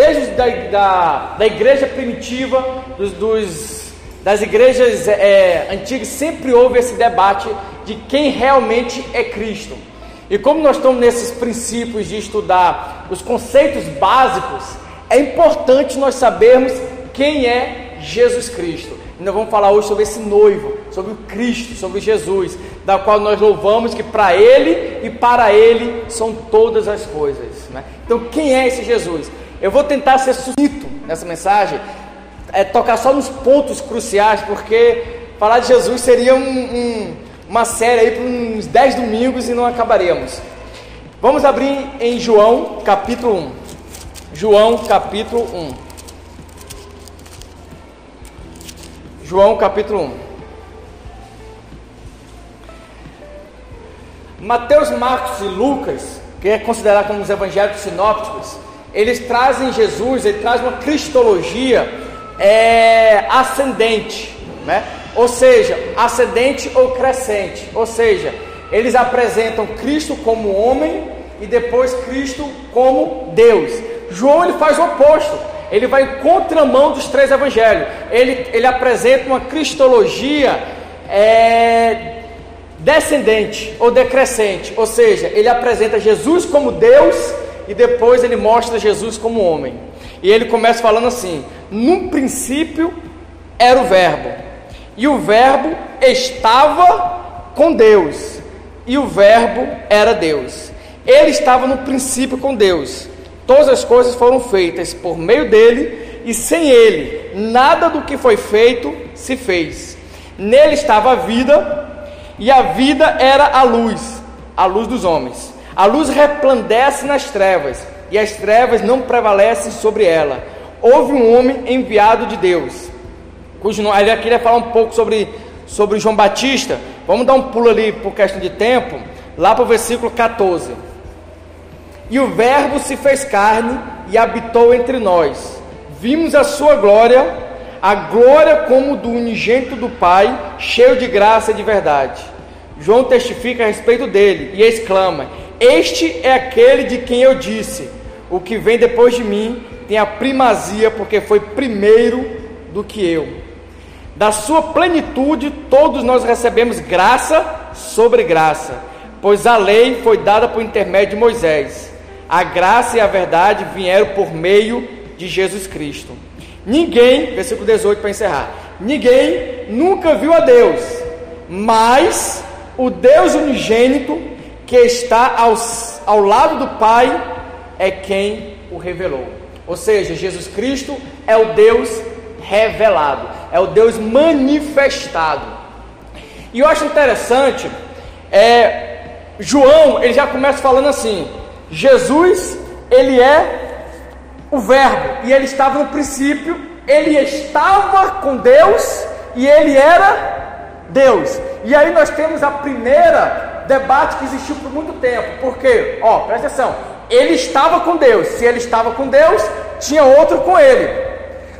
desde da, da, da igreja primitiva, dos, dos das igrejas é, antigas, sempre houve esse debate de quem realmente é Cristo. E como nós estamos nesses princípios de estudar os conceitos básicos, é importante nós sabermos quem é Jesus Cristo. E nós vamos falar hoje sobre esse noivo, sobre o Cristo, sobre Jesus, da qual nós louvamos que para Ele e para Ele são todas as coisas. Né? Então, quem é esse Jesus? Eu vou tentar ser sucinto nessa mensagem, é, tocar só nos pontos cruciais, porque falar de Jesus seria um, um uma série aí por uns 10 domingos e não acabaremos. Vamos abrir em João capítulo 1. João capítulo 1. João capítulo 1. Mateus, Marcos e Lucas, que é considerado como os evangelhos sinópticos, eles trazem Jesus, ele traz uma cristologia é, ascendente, né? ou seja, ascendente ou crescente, ou seja, eles apresentam Cristo como homem e depois Cristo como Deus. João ele faz o oposto, ele vai em contramão dos três evangelhos, ele, ele apresenta uma cristologia é, descendente ou decrescente, ou seja, ele apresenta Jesus como Deus e depois ele mostra Jesus como homem. E ele começa falando assim: no princípio era o Verbo e o Verbo estava com Deus, e o Verbo era Deus. Ele estava no princípio com Deus. Todas as coisas foram feitas por meio dele, e sem ele, nada do que foi feito se fez. Nele estava a vida, e a vida era a luz, a luz dos homens. A luz resplandece nas trevas, e as trevas não prevalecem sobre ela. Houve um homem enviado de Deus cujo nome, ele queria falar um pouco sobre, sobre João Batista. Vamos dar um pulo ali por questão de tempo, lá para o versículo 14. E o Verbo se fez carne e habitou entre nós. Vimos a sua glória, a glória como do unigênito do Pai, cheio de graça e de verdade. João testifica a respeito dele e exclama: Este é aquele de quem eu disse: O que vem depois de mim tem a primazia, porque foi primeiro do que eu. Da sua plenitude, todos nós recebemos graça sobre graça, pois a lei foi dada por intermédio de Moisés. A graça e a verdade vieram por meio de Jesus Cristo. Ninguém, versículo 18 para encerrar, ninguém nunca viu a Deus, mas o Deus unigênito que está ao, ao lado do Pai é quem o revelou. Ou seja, Jesus Cristo é o Deus revelado, é o Deus manifestado. E eu acho interessante, é, João, ele já começa falando assim: Jesus, ele é o Verbo, e ele estava no princípio, ele estava com Deus e ele era Deus. E aí nós temos a primeira debate que existiu por muito tempo, porque, ó, presta atenção, ele estava com Deus, se ele estava com Deus, tinha outro com ele.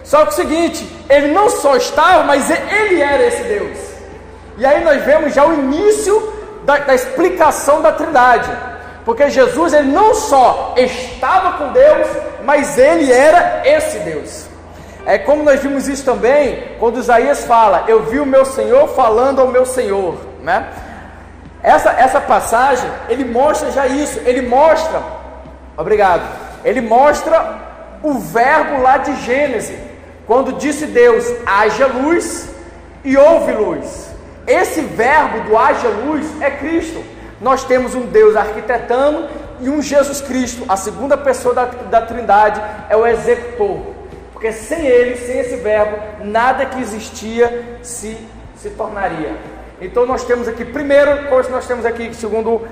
Só que o seguinte, ele não só estava, mas ele era esse Deus. E aí nós vemos já o início da, da explicação da Trindade. Porque Jesus ele não só estava com Deus, mas ele era esse Deus. É como nós vimos isso também quando Isaías fala: Eu vi o meu Senhor falando ao meu Senhor, né? Essa, essa passagem ele mostra já isso. Ele mostra, obrigado. Ele mostra o verbo lá de Gênesis quando disse Deus: haja luz e houve luz. Esse verbo do haja luz é Cristo. Nós temos um Deus arquitetando e um Jesus Cristo, a segunda pessoa da, da Trindade, é o executor. Porque sem ele, sem esse verbo, nada que existia se, se tornaria. Então nós temos aqui, primeiro coisa nós temos aqui, segundo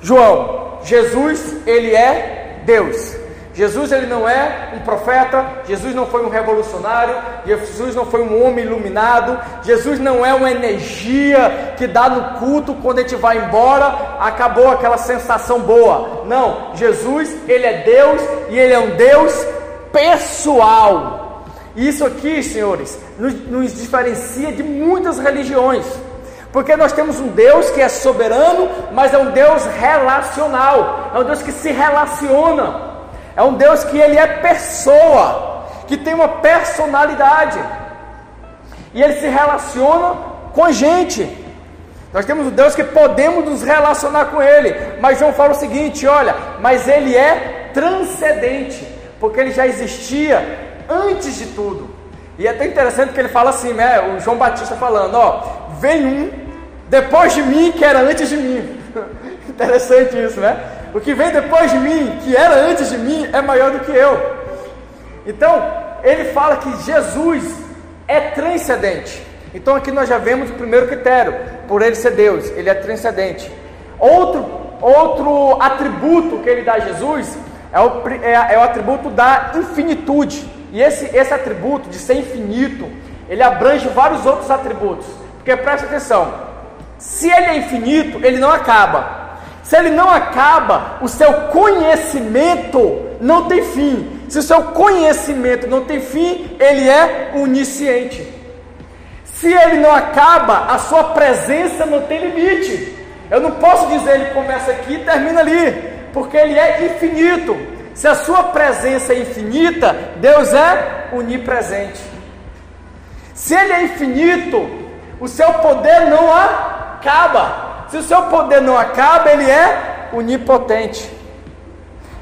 João, Jesus, ele é Deus. Jesus ele não é um profeta, Jesus não foi um revolucionário, Jesus não foi um homem iluminado, Jesus não é uma energia que dá no culto quando a gente vai embora, acabou aquela sensação boa. Não, Jesus ele é Deus e ele é um Deus pessoal. Isso aqui, senhores, nos, nos diferencia de muitas religiões. Porque nós temos um Deus que é soberano, mas é um Deus relacional, é um Deus que se relaciona. É um Deus que ele é pessoa, que tem uma personalidade. E ele se relaciona com a gente. Nós temos um Deus que podemos nos relacionar com Ele, mas João fala o seguinte: olha, mas Ele é transcendente, porque Ele já existia antes de tudo. E é até interessante que ele fala assim, né? O João Batista falando: ó, vem um depois de mim que era antes de mim. interessante isso, né? O que vem depois de mim, que era antes de mim, é maior do que eu. Então, ele fala que Jesus é transcendente. Então aqui nós já vemos o primeiro critério, por ele ser Deus, ele é transcendente. Outro, outro atributo que ele dá a Jesus é o, é, é o atributo da infinitude. E esse, esse atributo de ser infinito, ele abrange vários outros atributos. Porque presta atenção, se ele é infinito, ele não acaba. Se ele não acaba, o seu conhecimento não tem fim. Se o seu conhecimento não tem fim, ele é onisciente. Se ele não acaba, a sua presença não tem limite. Eu não posso dizer ele começa aqui e termina ali, porque ele é infinito. Se a sua presença é infinita, Deus é onipresente. Se ele é infinito, o seu poder não acaba. Se o seu poder não acaba, ele é onipotente.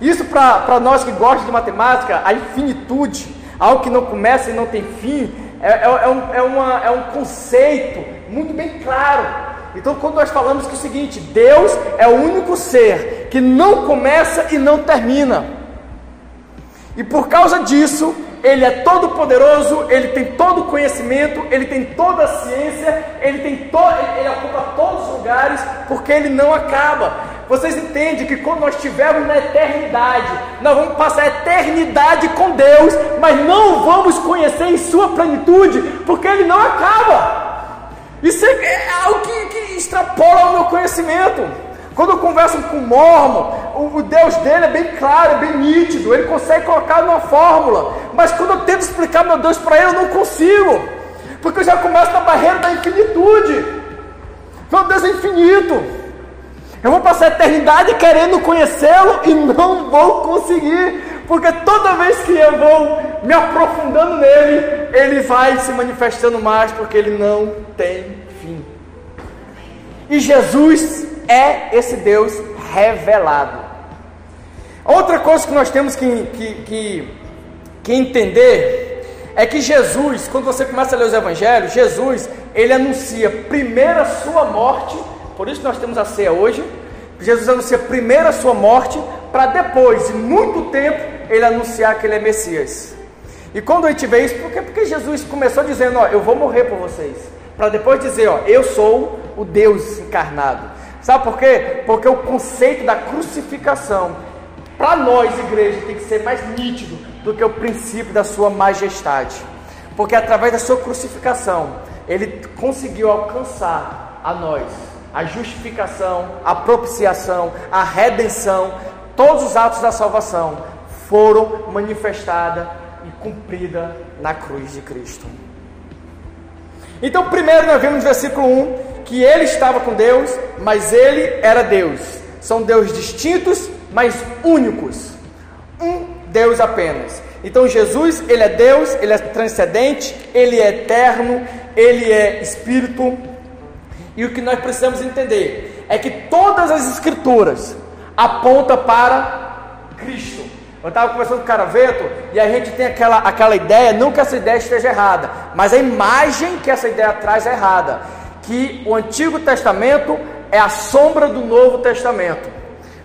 Isso para nós que gostamos de matemática, a infinitude, algo que não começa e não tem fim, é, é, é, um, é, uma, é um conceito muito bem claro. Então, quando nós falamos que é o seguinte, Deus é o único ser que não começa e não termina. E por causa disso, Ele é todo poderoso, Ele tem todo o conhecimento, Ele tem toda a ciência, Ele tem to ele ocupa todos os lugares, porque Ele não acaba. Vocês entendem que quando nós estivermos na eternidade, nós vamos passar a eternidade com Deus, mas não vamos conhecer em sua plenitude, porque Ele não acaba. Isso é, é algo que, que extrapola o meu conhecimento. Quando eu converso com o Mormon, o, Deus dele é bem claro, é bem nítido, ele consegue colocar numa fórmula. Mas quando eu tento explicar meu Deus para ele, eu não consigo, porque eu já começo na barreira da infinitude. Meu Deus é infinito. Eu vou passar a eternidade querendo conhecê-lo e não vou conseguir, porque toda vez que eu vou me aprofundando nele, ele vai se manifestando mais, porque ele não tem fim. E Jesus é esse Deus revelado. Outra coisa que nós temos que, que, que, que entender é que Jesus, quando você começa a ler os evangelhos, Jesus, ele anuncia primeiro a sua morte por isso nós temos a ceia hoje. Jesus anuncia primeiro a sua morte, para depois, de muito tempo, ele anunciar que ele é Messias. E quando a gente vê isso, por quê? Porque Jesus começou dizendo, ó, eu vou morrer por vocês. Para depois dizer, ó, eu sou o Deus encarnado. Sabe por quê? Porque o conceito da crucificação, para nós, igreja, tem que ser mais nítido do que o princípio da sua majestade. Porque através da sua crucificação, ele conseguiu alcançar a nós a justificação, a propiciação, a redenção, todos os atos da salvação foram manifestados e cumpridos na cruz de Cristo. Então, primeiro nós vemos no versículo 1 que ele estava com Deus, mas ele era Deus. São deuses distintos, mas únicos. Um Deus apenas. Então Jesus, ele é Deus, ele é transcendente, ele é eterno, ele é espírito, e o que nós precisamos entender é que todas as escrituras apontam para Cristo. Eu estava conversando com o Caraveto e a gente tem aquela, aquela ideia, não que essa ideia esteja errada, mas a imagem que essa ideia traz é errada. Que o Antigo Testamento é a sombra do Novo Testamento.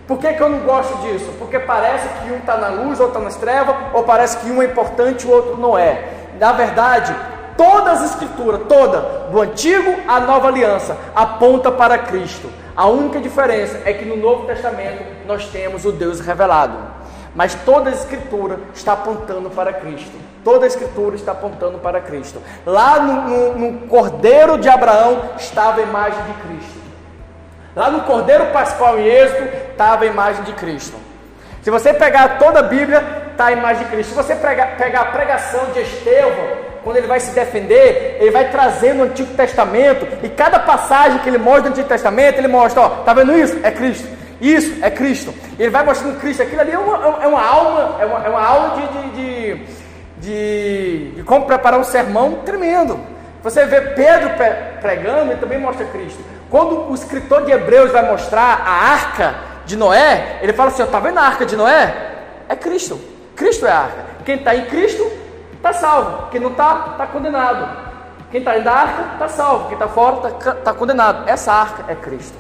Por que, que eu não gosto disso? Porque parece que um está na luz, outro está nas trevas, ou parece que um é importante e o outro não é. Na verdade, Toda as escrituras, toda, do Antigo à Nova Aliança, aponta para Cristo. A única diferença é que no Novo Testamento nós temos o Deus revelado. Mas toda a escritura está apontando para Cristo. Toda a escritura está apontando para Cristo. Lá no, no, no Cordeiro de Abraão estava a imagem de Cristo. Lá no Cordeiro Pascual em Êxodo estava a imagem de Cristo. Se você pegar toda a Bíblia, está a imagem de Cristo. Se você pegar, a pregação de Estevão, quando ele vai se defender, ele vai trazendo o Antigo Testamento, e cada passagem que ele mostra no Antigo Testamento, ele mostra, ó, tá vendo isso? É Cristo. Isso, é Cristo. Ele vai mostrando Cristo. Aquilo ali é uma, é uma alma, é uma, é uma aula de, de, de como preparar um sermão tremendo. Você vê Pedro pregando, ele também mostra Cristo. Quando o escritor de Hebreus vai mostrar a arca de Noé, ele fala assim: está vendo a arca de Noé? É Cristo. Cristo é a arca. Quem está em Cristo está salvo. Quem não está, está condenado. Quem está dentro da arca está salvo. Quem está fora está tá condenado. Essa arca é Cristo.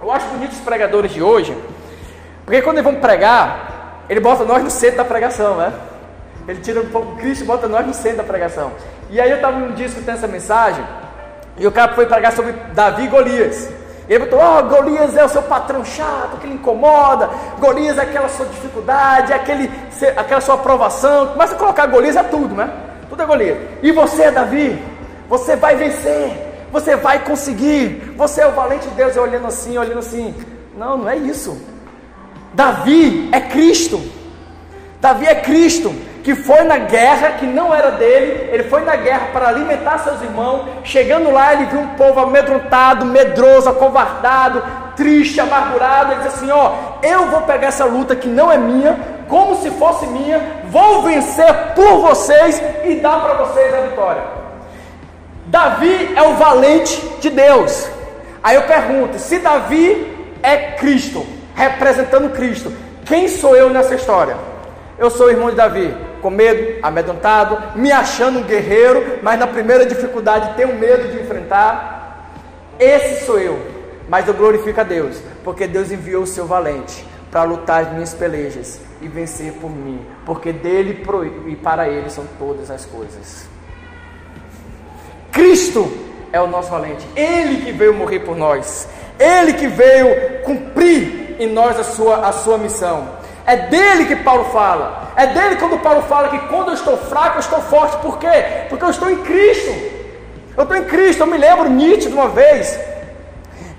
Eu acho bonito os pregadores de hoje, porque quando eles vão pregar, ele bota nós no centro da pregação, né? Ele tira um pouco Cristo e bota nós no centro da pregação. E aí eu estava um dia escutando essa mensagem, e o cara foi pregar sobre Davi e Golias. Ele botou, oh, Golias é o seu patrão chato, que ele incomoda, Golias é aquela sua dificuldade, é aquele, aquela sua aprovação. Começa a colocar Golias é tudo, né? Tudo é Golias. E você, Davi, você vai vencer você vai conseguir, você é o valente de Deus, olhando assim, olhando assim. Não, não é isso. Davi é Cristo. Davi é Cristo, que foi na guerra, que não era dele, ele foi na guerra para alimentar seus irmãos. Chegando lá, ele viu um povo amedrontado, medroso, acovardado, triste, amargurado. Ele disse assim: Ó, eu vou pegar essa luta que não é minha, como se fosse minha, vou vencer por vocês e dar para vocês a vitória. Davi é o valente de Deus. Aí eu pergunto: se Davi é Cristo, representando Cristo, quem sou eu nessa história? Eu sou o irmão de Davi, com medo, amedrontado, me achando um guerreiro, mas na primeira dificuldade tenho medo de enfrentar. Esse sou eu, mas eu glorifico a Deus, porque Deus enviou o seu valente para lutar as minhas pelejas e vencer por mim, porque dele e para ele são todas as coisas. Cristo é o nosso valente, Ele que veio morrer por nós, Ele que veio cumprir em nós a sua, a sua missão. É dele que Paulo fala. É dele quando Paulo fala que quando eu estou fraco, eu estou forte. Por quê? Porque eu estou em Cristo. Eu estou em Cristo. Eu me lembro nítido uma vez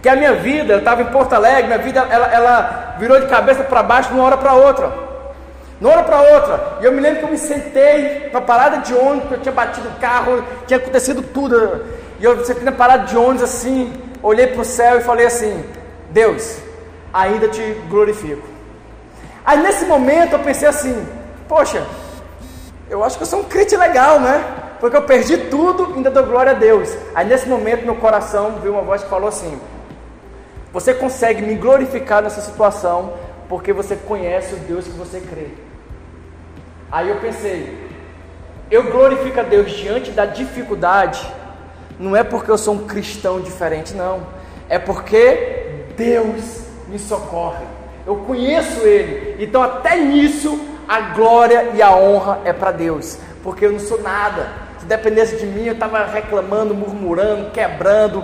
que a minha vida, eu estava em Porto Alegre, minha vida ela, ela virou de cabeça para baixo de uma hora para outra. De uma hora para outra. E eu me lembro que eu me sentei na parada de ônibus, eu tinha batido o carro, tinha acontecido tudo. E eu sentei na parada de ônibus assim, olhei para o céu e falei assim: Deus, ainda te glorifico. Aí nesse momento eu pensei assim: Poxa, eu acho que eu sou um crente legal, né? Porque eu perdi tudo ainda dou glória a Deus. Aí nesse momento meu coração veio uma voz que falou assim: Você consegue me glorificar nessa situação porque você conhece o Deus que você crê. Aí eu pensei, eu glorifico a Deus diante da dificuldade, não é porque eu sou um cristão diferente, não, é porque Deus me socorre, eu conheço Ele, então até nisso a glória e a honra é para Deus, porque eu não sou nada, se dependesse de mim eu estava reclamando, murmurando, quebrando.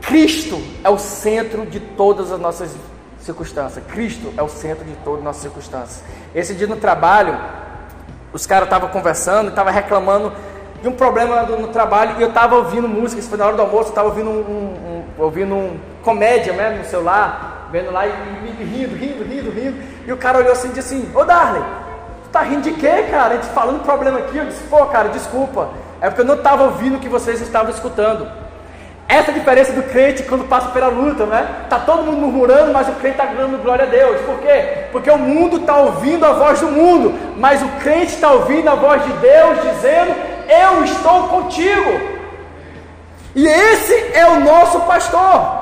Cristo é o centro de todas as nossas circunstância. Cristo é o centro de todas as nossas circunstâncias. Esse dia no trabalho, os caras estavam conversando, estavam reclamando de um problema no, trabalho e eu estava ouvindo música. Isso foi na hora do almoço, eu estava ouvindo um, um, um, ouvindo um comédia mesmo no celular, vendo lá e, e, rindo, rindo, rindo, rindo. E o cara olhou assim e disse assim: Ô Darley, tu tá rindo de quê, cara? A gente falando problema aqui. Eu disse: Pô, cara, desculpa. É porque eu não estava ouvindo o que vocês estavam escutando. Essa é a diferença do crente quando passa pela luta, né? Tá todo mundo murmurando, mas o crente está dando glória a Deus. Por quê? Porque o mundo está ouvindo a voz do mundo, mas o crente está ouvindo a voz de Deus dizendo: Eu estou contigo. E esse é o nosso pastor,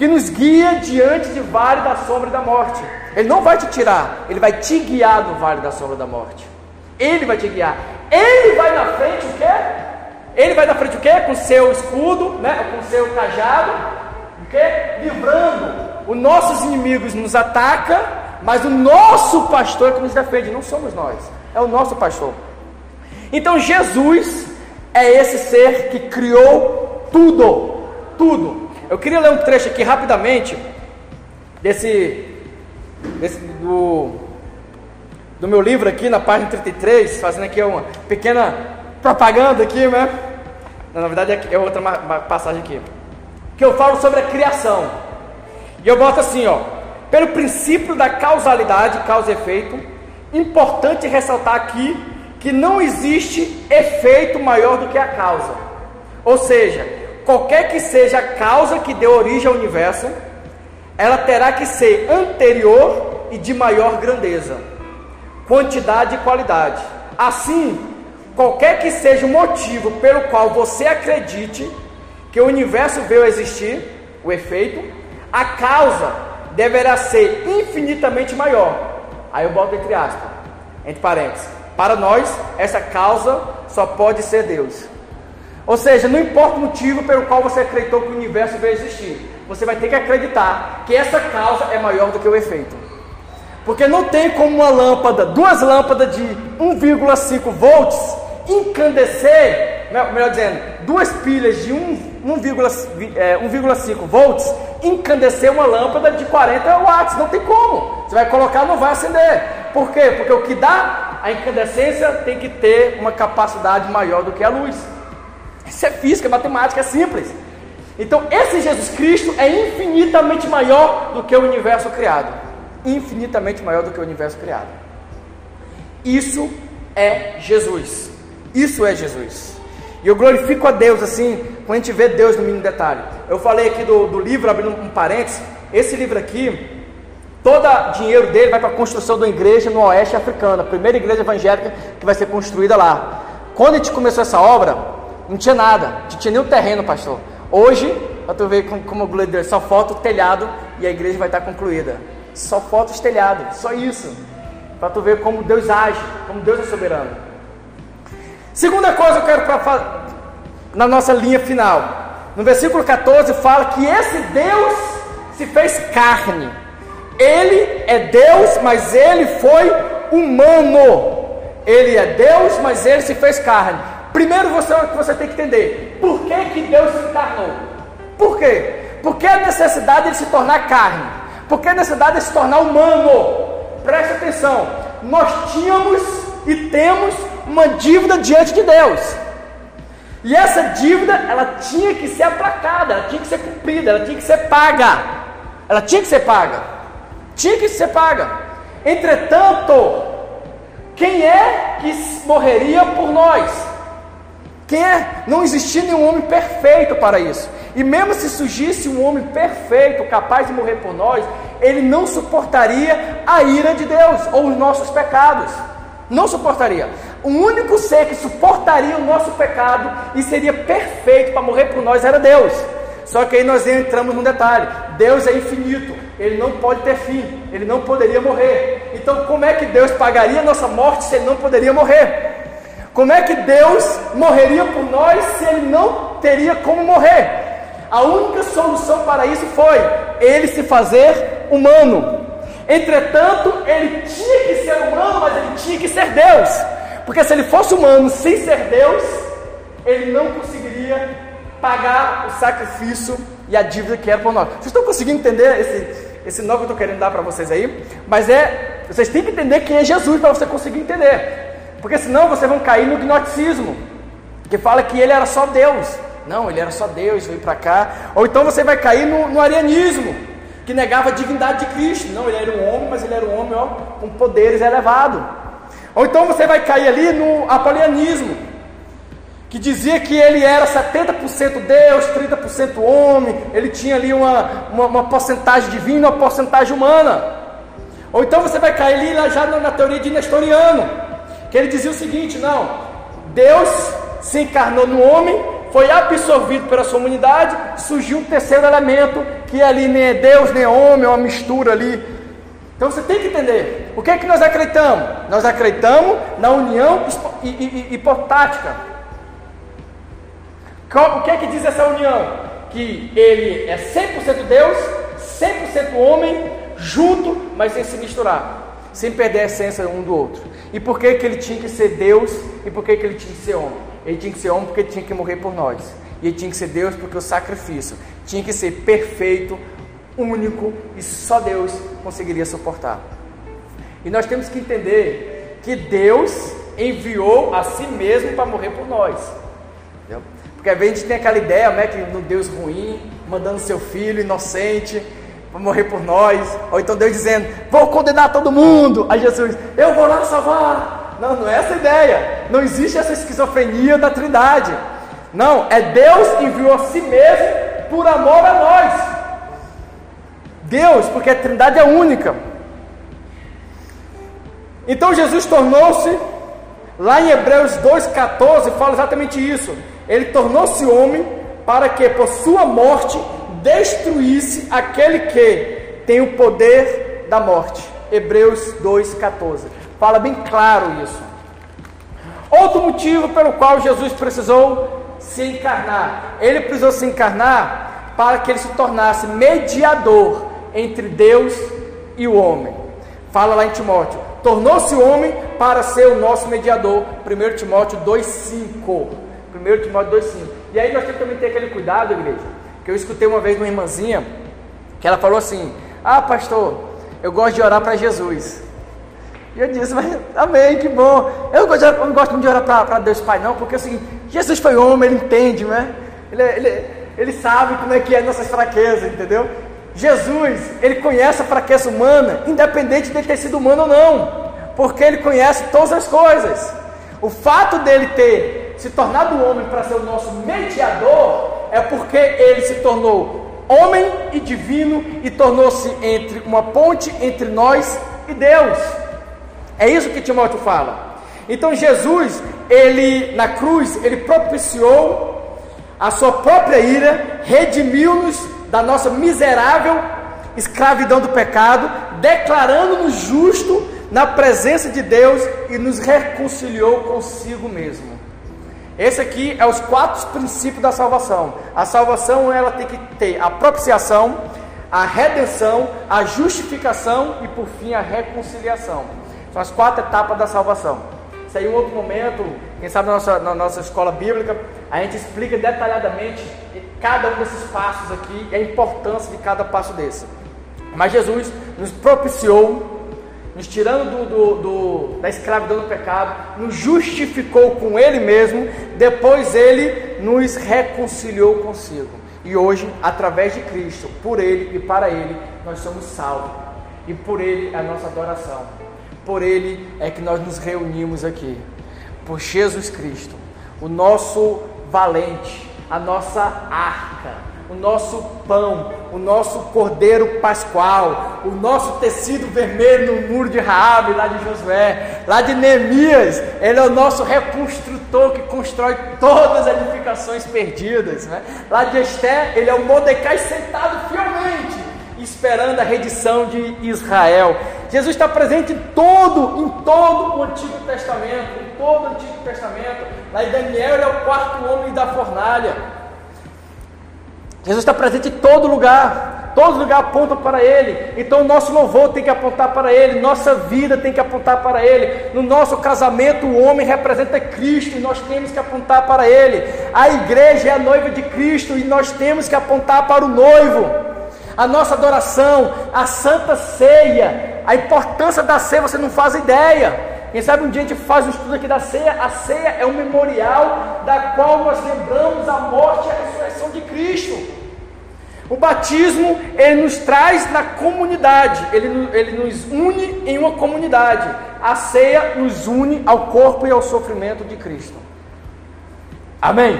que nos guia diante de vale da sombra da morte. Ele não vai te tirar, ele vai te guiar do vale da sombra da morte. Ele vai te guiar. Ele vai na frente o quê? Ele vai na frente o quê? Com seu escudo, né? com seu cajado, o quê? Livrando. Os nossos inimigos nos ataca, mas o nosso pastor é que nos defende, não somos nós. É o nosso pastor. Então Jesus é esse ser que criou tudo, tudo. Eu queria ler um trecho aqui rapidamente desse, desse do, do meu livro aqui na página 33, fazendo aqui uma pequena propaganda aqui, né? Na verdade é outra passagem aqui. Que eu falo sobre a criação. E eu boto assim, ó. Pelo princípio da causalidade, causa e efeito, importante ressaltar aqui que não existe efeito maior do que a causa. Ou seja, qualquer que seja a causa que deu origem ao universo, ela terá que ser anterior e de maior grandeza, quantidade e qualidade. Assim, qualquer que seja o motivo pelo qual você acredite que o universo veio a existir, o efeito, a causa deverá ser infinitamente maior. Aí eu boto entre aspas, entre parênteses. Para nós, essa causa só pode ser Deus. Ou seja, não importa o motivo pelo qual você acreditou que o universo veio existir, você vai ter que acreditar que essa causa é maior do que o efeito. Porque não tem como uma lâmpada, duas lâmpadas de 1,5 volts incandescer, melhor dizendo, duas pilhas de 1,5 é, volts incandescer uma lâmpada de 40 watts. Não tem como. Você vai colocar, não vai acender. Por quê? Porque o que dá a incandescência tem que ter uma capacidade maior do que a luz. Isso é física, é matemática, é simples. Então, esse Jesus Cristo é infinitamente maior do que o universo criado. Infinitamente maior do que o universo criado. Isso é Jesus. Isso é Jesus. E eu glorifico a Deus assim, quando a gente vê Deus no mínimo detalhe. Eu falei aqui do, do livro, abrindo um parênteses. Esse livro aqui, todo o dinheiro dele vai para a construção uma igreja no oeste africano, a primeira igreja evangélica que vai ser construída lá. Quando a gente começou essa obra, não tinha nada, não tinha nem o terreno, pastor. Hoje, para tu ver como, como glória Deus, só falta o telhado e a igreja vai estar concluída. Só falta os telhados, só isso. Para tu ver como Deus age, como Deus é soberano. Segunda coisa eu quero para na nossa linha final. No versículo 14 fala que esse Deus se fez carne. Ele é Deus, mas ele foi humano. Ele é Deus, mas ele se fez carne. Primeiro você, você tem que entender por que, que Deus se encarnou. Por quê? Porque a necessidade de se tornar carne. Porque a necessidade de se tornar humano. Preste atenção. Nós tínhamos e temos uma dívida diante de Deus. E essa dívida, ela tinha que ser aplacada, ela tinha que ser cumprida, ela tinha que ser paga. Ela tinha que ser paga. Tinha que ser paga. Entretanto, quem é que morreria por nós? Quem é? Não existia nenhum homem perfeito para isso. E mesmo se surgisse um homem perfeito, capaz de morrer por nós, ele não suportaria a ira de Deus ou os nossos pecados. Não suportaria. O único ser que suportaria o nosso pecado e seria perfeito para morrer por nós era Deus. Só que aí nós entramos num detalhe: Deus é infinito, ele não pode ter fim, ele não poderia morrer. Então, como é que Deus pagaria a nossa morte se ele não poderia morrer? Como é que Deus morreria por nós se ele não teria como morrer? A única solução para isso foi ele se fazer humano. Entretanto, ele tinha que ser humano, mas ele tinha que ser Deus. Porque se ele fosse humano sem ser Deus, ele não conseguiria pagar o sacrifício e a dívida que era por nós. Vocês estão conseguindo entender esse, esse nó que eu estou querendo dar para vocês aí? Mas é, vocês têm que entender quem é Jesus para você conseguir entender. Porque senão vocês vão cair no gnosticismo, que fala que ele era só Deus. Não, ele era só Deus, veio para cá. Ou então você vai cair no, no arianismo, que negava a divindade de Cristo. Não, ele era um homem, mas ele era um homem ó, com poderes elevados. Ou então você vai cair ali no apolianismo, que dizia que ele era 70% Deus, 30% homem, ele tinha ali uma, uma, uma, porcentagem divina, uma porcentagem humana. Ou então você vai cair ali já na, na teoria de Nestoriano, que ele dizia o seguinte: não, Deus se encarnou no homem, foi absorvido pela sua humanidade, surgiu um terceiro elemento, que ali nem é Deus nem é homem, é uma mistura ali então você tem que entender. O que é que nós acreditamos? Nós acreditamos na união hipotática. O que é que diz essa união? Que ele é 100% Deus, 100% homem, junto, mas sem se misturar, sem perder a essência um do outro. E por que, que ele tinha que ser Deus e por que, que ele tinha que ser homem? Ele tinha que ser homem porque tinha que morrer por nós. E ele tinha que ser Deus porque o sacrifício tinha que ser perfeito, único e só Deus conseguiria suportar. E nós temos que entender que Deus enviou a si mesmo para morrer por nós. Entendeu? Porque às vezes a gente tem aquela ideia, né, que no Deus ruim, mandando seu filho inocente para morrer por nós, ou então Deus dizendo, vou condenar todo mundo. Aí Jesus, eu vou lá salvar. Não, não é essa a ideia. Não existe essa esquizofrenia da Trindade. Não, é Deus que enviou a si mesmo por amor a nós. Deus, porque a Trindade é única. Então Jesus tornou-se, lá em Hebreus 2,14, fala exatamente isso. Ele tornou-se homem para que, por sua morte, destruísse aquele que tem o poder da morte. Hebreus 2,14. Fala bem claro isso. Outro motivo pelo qual Jesus precisou se encarnar. Ele precisou se encarnar para que ele se tornasse mediador entre Deus e o homem. Fala lá em Timóteo: tornou-se homem para ser o nosso mediador. 1 Timóteo 2,5. 1 Timóteo 2,5. E aí nós temos que também ter aquele cuidado, igreja, que eu escutei uma vez uma irmãzinha, que ela falou assim: Ah, pastor, eu gosto de orar para Jesus. E eu disse, mas amém, que bom. Eu, gosto, eu não gosto muito de orar para Deus Pai, não, porque assim, Jesus foi homem, ele entende, né? Ele, ele, ele sabe como é que é nossas fraquezas, entendeu? Jesus, ele conhece a fraqueza humana, independente de ter sido humano ou não, porque ele conhece todas as coisas. O fato dele ter se tornado homem para ser o nosso mediador é porque ele se tornou homem e divino e tornou-se entre uma ponte entre nós e Deus. É isso que Timóteo fala. Então Jesus, ele na cruz, ele propiciou a sua própria ira, redimiu-nos da nossa miserável escravidão do pecado, declarando-nos justo na presença de Deus e nos reconciliou consigo mesmo. Esse aqui é os quatro princípios da salvação. A salvação ela tem que ter a propiciação, a redenção, a justificação e por fim a reconciliação. São as quatro etapas da salvação. Isso aí, em outro momento, quem sabe na nossa, na nossa escola bíblica, a gente explica detalhadamente cada um desses passos aqui e a importância de cada passo desse. Mas Jesus nos propiciou, nos tirando do, do, do, da escravidão do pecado, nos justificou com Ele mesmo, depois Ele nos reconciliou consigo. E hoje, através de Cristo, por Ele e para Ele, nós somos salvos. E por Ele é a nossa adoração. Por Ele é que nós nos reunimos aqui. Por Jesus Cristo, o nosso valente, a nossa arca, o nosso pão, o nosso cordeiro pascual, o nosso tecido vermelho no muro de Raabe, lá de Josué, lá de Neemias, ele é o nosso reconstrutor que constrói todas as edificações perdidas, né? Lá de Esté, ele é o Mordecai sentado fielmente, esperando a redição de Israel. Jesus está presente em todo, em todo o Antigo Testamento, em todo o Antigo Testamento. Lá em Daniel ele é o quarto homem da fornalha. Jesus está presente em todo lugar. Todo lugar aponta para Ele. Então nosso louvor tem que apontar para Ele. Nossa vida tem que apontar para Ele. No nosso casamento o homem representa Cristo e nós temos que apontar para Ele. A igreja é a noiva de Cristo e nós temos que apontar para o noivo a nossa adoração, a santa ceia, a importância da ceia você não faz ideia. Quem sabe um dia a gente faz um estudo aqui da ceia. A ceia é um memorial da qual nós lembramos a morte e a ressurreição de Cristo. O batismo ele nos traz na comunidade, ele, ele nos une em uma comunidade. A ceia nos une ao corpo e ao sofrimento de Cristo. Amém?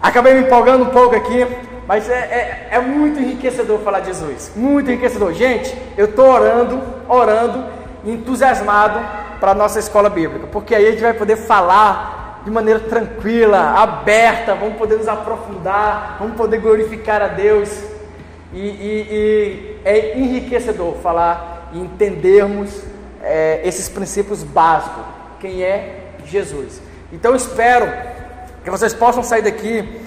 Acabei me empolgando um pouco aqui, mas é, é, é, muito enriquecedor falar de Jesus. Muito enriquecedor. Gente, eu estou orando, orando, entusiasmado para a nossa escola bíblica. Porque aí a gente vai poder falar de maneira tranquila, aberta, vamos poder nos aprofundar, vamos poder glorificar a Deus. E, e, e é enriquecedor falar e entendermos é, esses princípios básicos. Quem é Jesus. Então espero que vocês possam sair daqui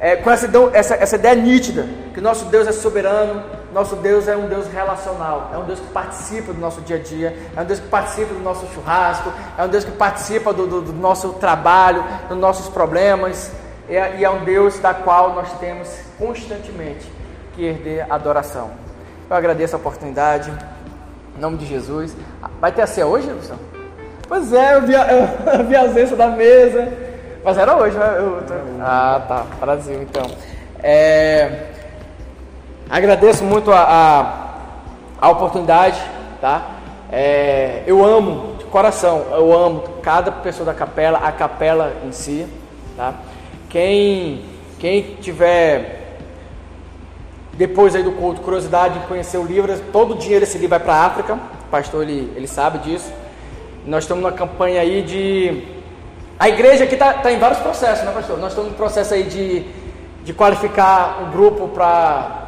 é, com essa, essa, essa ideia nítida, que nosso Deus é soberano, nosso Deus é um Deus relacional, é um Deus que participa do nosso dia a dia, é um Deus que participa do nosso churrasco, é um Deus que participa do, do, do nosso trabalho, dos nossos problemas, e é, e é um Deus da qual nós temos constantemente que herder adoração. Eu agradeço a oportunidade, em nome de Jesus. Vai ter a ceia hoje, Wilson? Pois é, eu vi a, eu vi a ausência da mesa. Mas era hoje, né? Eu, tô... Ah, tá. Brasil, então. É... Agradeço muito a, a, a oportunidade, tá? É... Eu amo, de coração, eu amo cada pessoa da capela, a capela em si, tá? Quem, quem tiver depois aí do culto, curiosidade de conhecer o livro, todo dinheiro esse livro vai para a África, o pastor ele, ele sabe disso. Nós estamos numa campanha aí de. A igreja aqui está tá em vários processos, né, pastor? Nós estamos no processo aí de, de qualificar um grupo para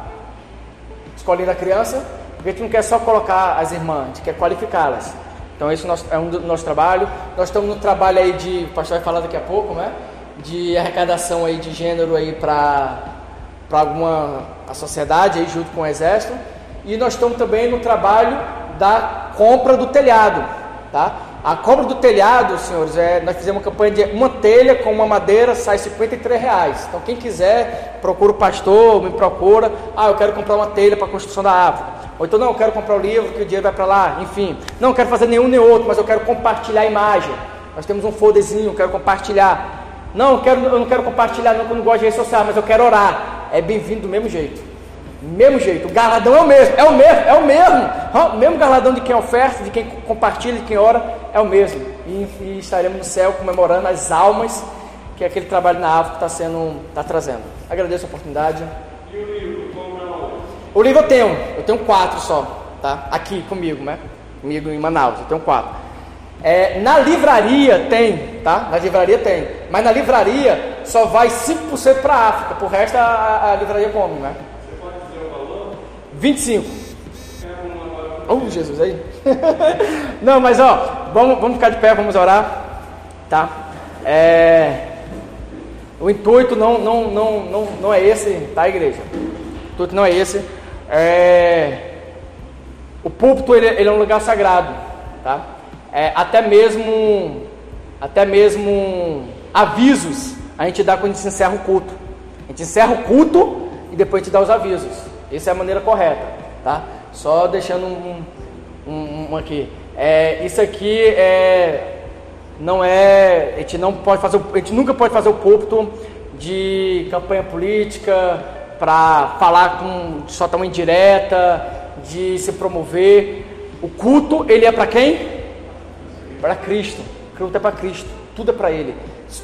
escolinha da criança, porque a gente não quer só colocar as irmãs, a gente quer qualificá-las. Então, esse é um do nosso trabalho. Nós estamos no trabalho aí de, o pastor vai falar daqui a pouco, né? De arrecadação aí de gênero aí para alguma a sociedade aí junto com o exército. E nós estamos também no trabalho da compra do telhado, tá? A compra do telhado, senhores, é, nós fizemos uma campanha de uma telha com uma madeira sai 53 reais. Então quem quiser, procura o pastor, me procura. Ah, eu quero comprar uma telha para a construção da árvore. Ou então, não, eu quero comprar o livro, que o dinheiro vai para lá, enfim. Não, eu quero fazer nenhum nem outro, mas eu quero compartilhar a imagem. Nós temos um folderzinho, eu quero compartilhar. Não, eu, quero, eu não quero compartilhar, não, eu não gosto de rede social, mas eu quero orar. É bem-vindo do mesmo jeito. Mesmo jeito, o galardão é o mesmo, é o mesmo, é o mesmo. O mesmo galardão de quem oferta, de quem compartilha, de quem ora, é o mesmo. E, e estaremos no céu comemorando as almas que aquele trabalho na África está sendo, está trazendo. Agradeço a oportunidade. E o livro? O livro eu tenho, eu tenho quatro só, tá? Aqui comigo, né? Comigo em Manaus, eu tenho quatro. É, na livraria tem, tá? Na livraria tem. Mas na livraria só vai 5% para a África, por resto a, a, livraria come, né? Você pode dizer o valor? 25. Oh, Jesus, aí. Não, mas ó, vamos, vamos ficar de pé, vamos orar, tá? É, o intuito não, não, não, não, não é esse, tá, igreja? O intuito não é esse. É, o púlpito ele, ele, é um lugar sagrado, tá? É, até mesmo, até mesmo avisos a gente dá quando a gente encerra o culto. A gente encerra o culto e depois a gente dá os avisos. Essa é a maneira correta, tá? Só deixando um, um, um aqui. É, isso aqui é, não é, a gente não pode fazer, a gente nunca pode fazer o púlpito de campanha política, para falar com só tão indireta, de se promover. O culto, ele é para quem? Para Cristo. O culto é para Cristo. Tudo é para Ele.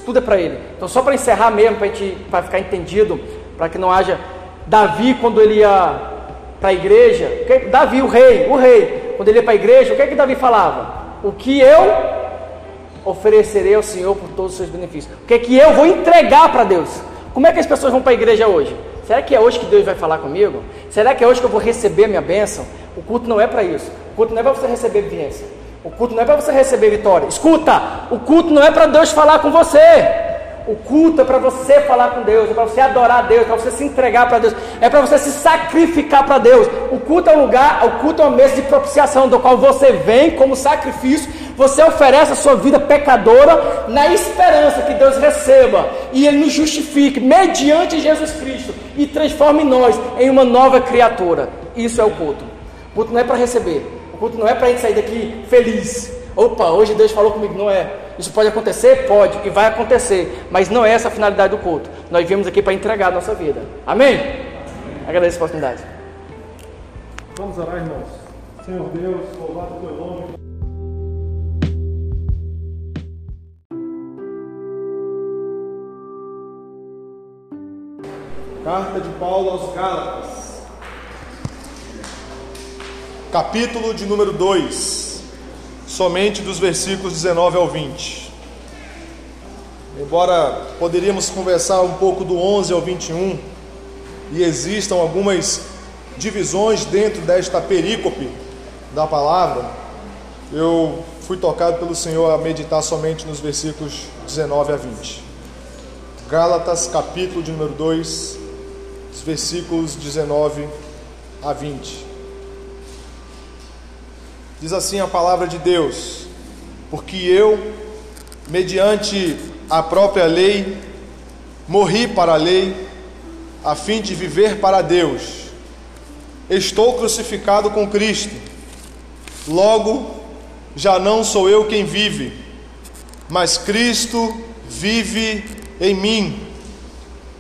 Tudo é para Ele. Então, só para encerrar mesmo, para gente pra ficar entendido, para que não haja. Davi, quando ele ia para a igreja, Davi, o rei, o rei, quando ele ia para a igreja, o que é que Davi falava? O que eu oferecerei ao Senhor por todos os seus benefícios? O que é que eu vou entregar para Deus? Como é que as pessoas vão para a igreja hoje? Será que é hoje que Deus vai falar comigo? Será que é hoje que eu vou receber a minha bênção? O culto não é para isso. O culto não é para você receber bênção. O culto não é para você receber vitória. Escuta, o culto não é para Deus falar com você. O culto é para você falar com Deus, é para você adorar a Deus, é para você se entregar para Deus, é para você se sacrificar para Deus. O culto é um lugar, o culto é uma mesa de propiciação, do qual você vem como sacrifício, você oferece a sua vida pecadora na esperança que Deus receba e Ele nos justifique mediante Jesus Cristo e transforme nós em uma nova criatura. Isso é o culto. O culto não é para receber, o culto não é para a gente sair daqui feliz. Opa, hoje Deus falou comigo, não é. Isso pode acontecer? Pode, e vai acontecer, mas não é essa a finalidade do culto. Nós viemos aqui para entregar a nossa vida. Amém? Agradeço a oportunidade. Vamos orar, irmãos. Senhor Deus, louvado teu nome. Carta de Paulo aos Gálatas, capítulo de número 2 somente dos versículos 19 ao 20. Embora poderíamos conversar um pouco do 11 ao 21 e existam algumas divisões dentro desta perícope da palavra, eu fui tocado pelo Senhor a meditar somente nos versículos 19 a 20. Gálatas, capítulo de número 2, versículos 19 a 20. Diz assim a palavra de Deus: Porque eu, mediante a própria lei, morri para a lei, a fim de viver para Deus. Estou crucificado com Cristo. Logo, já não sou eu quem vive, mas Cristo vive em mim.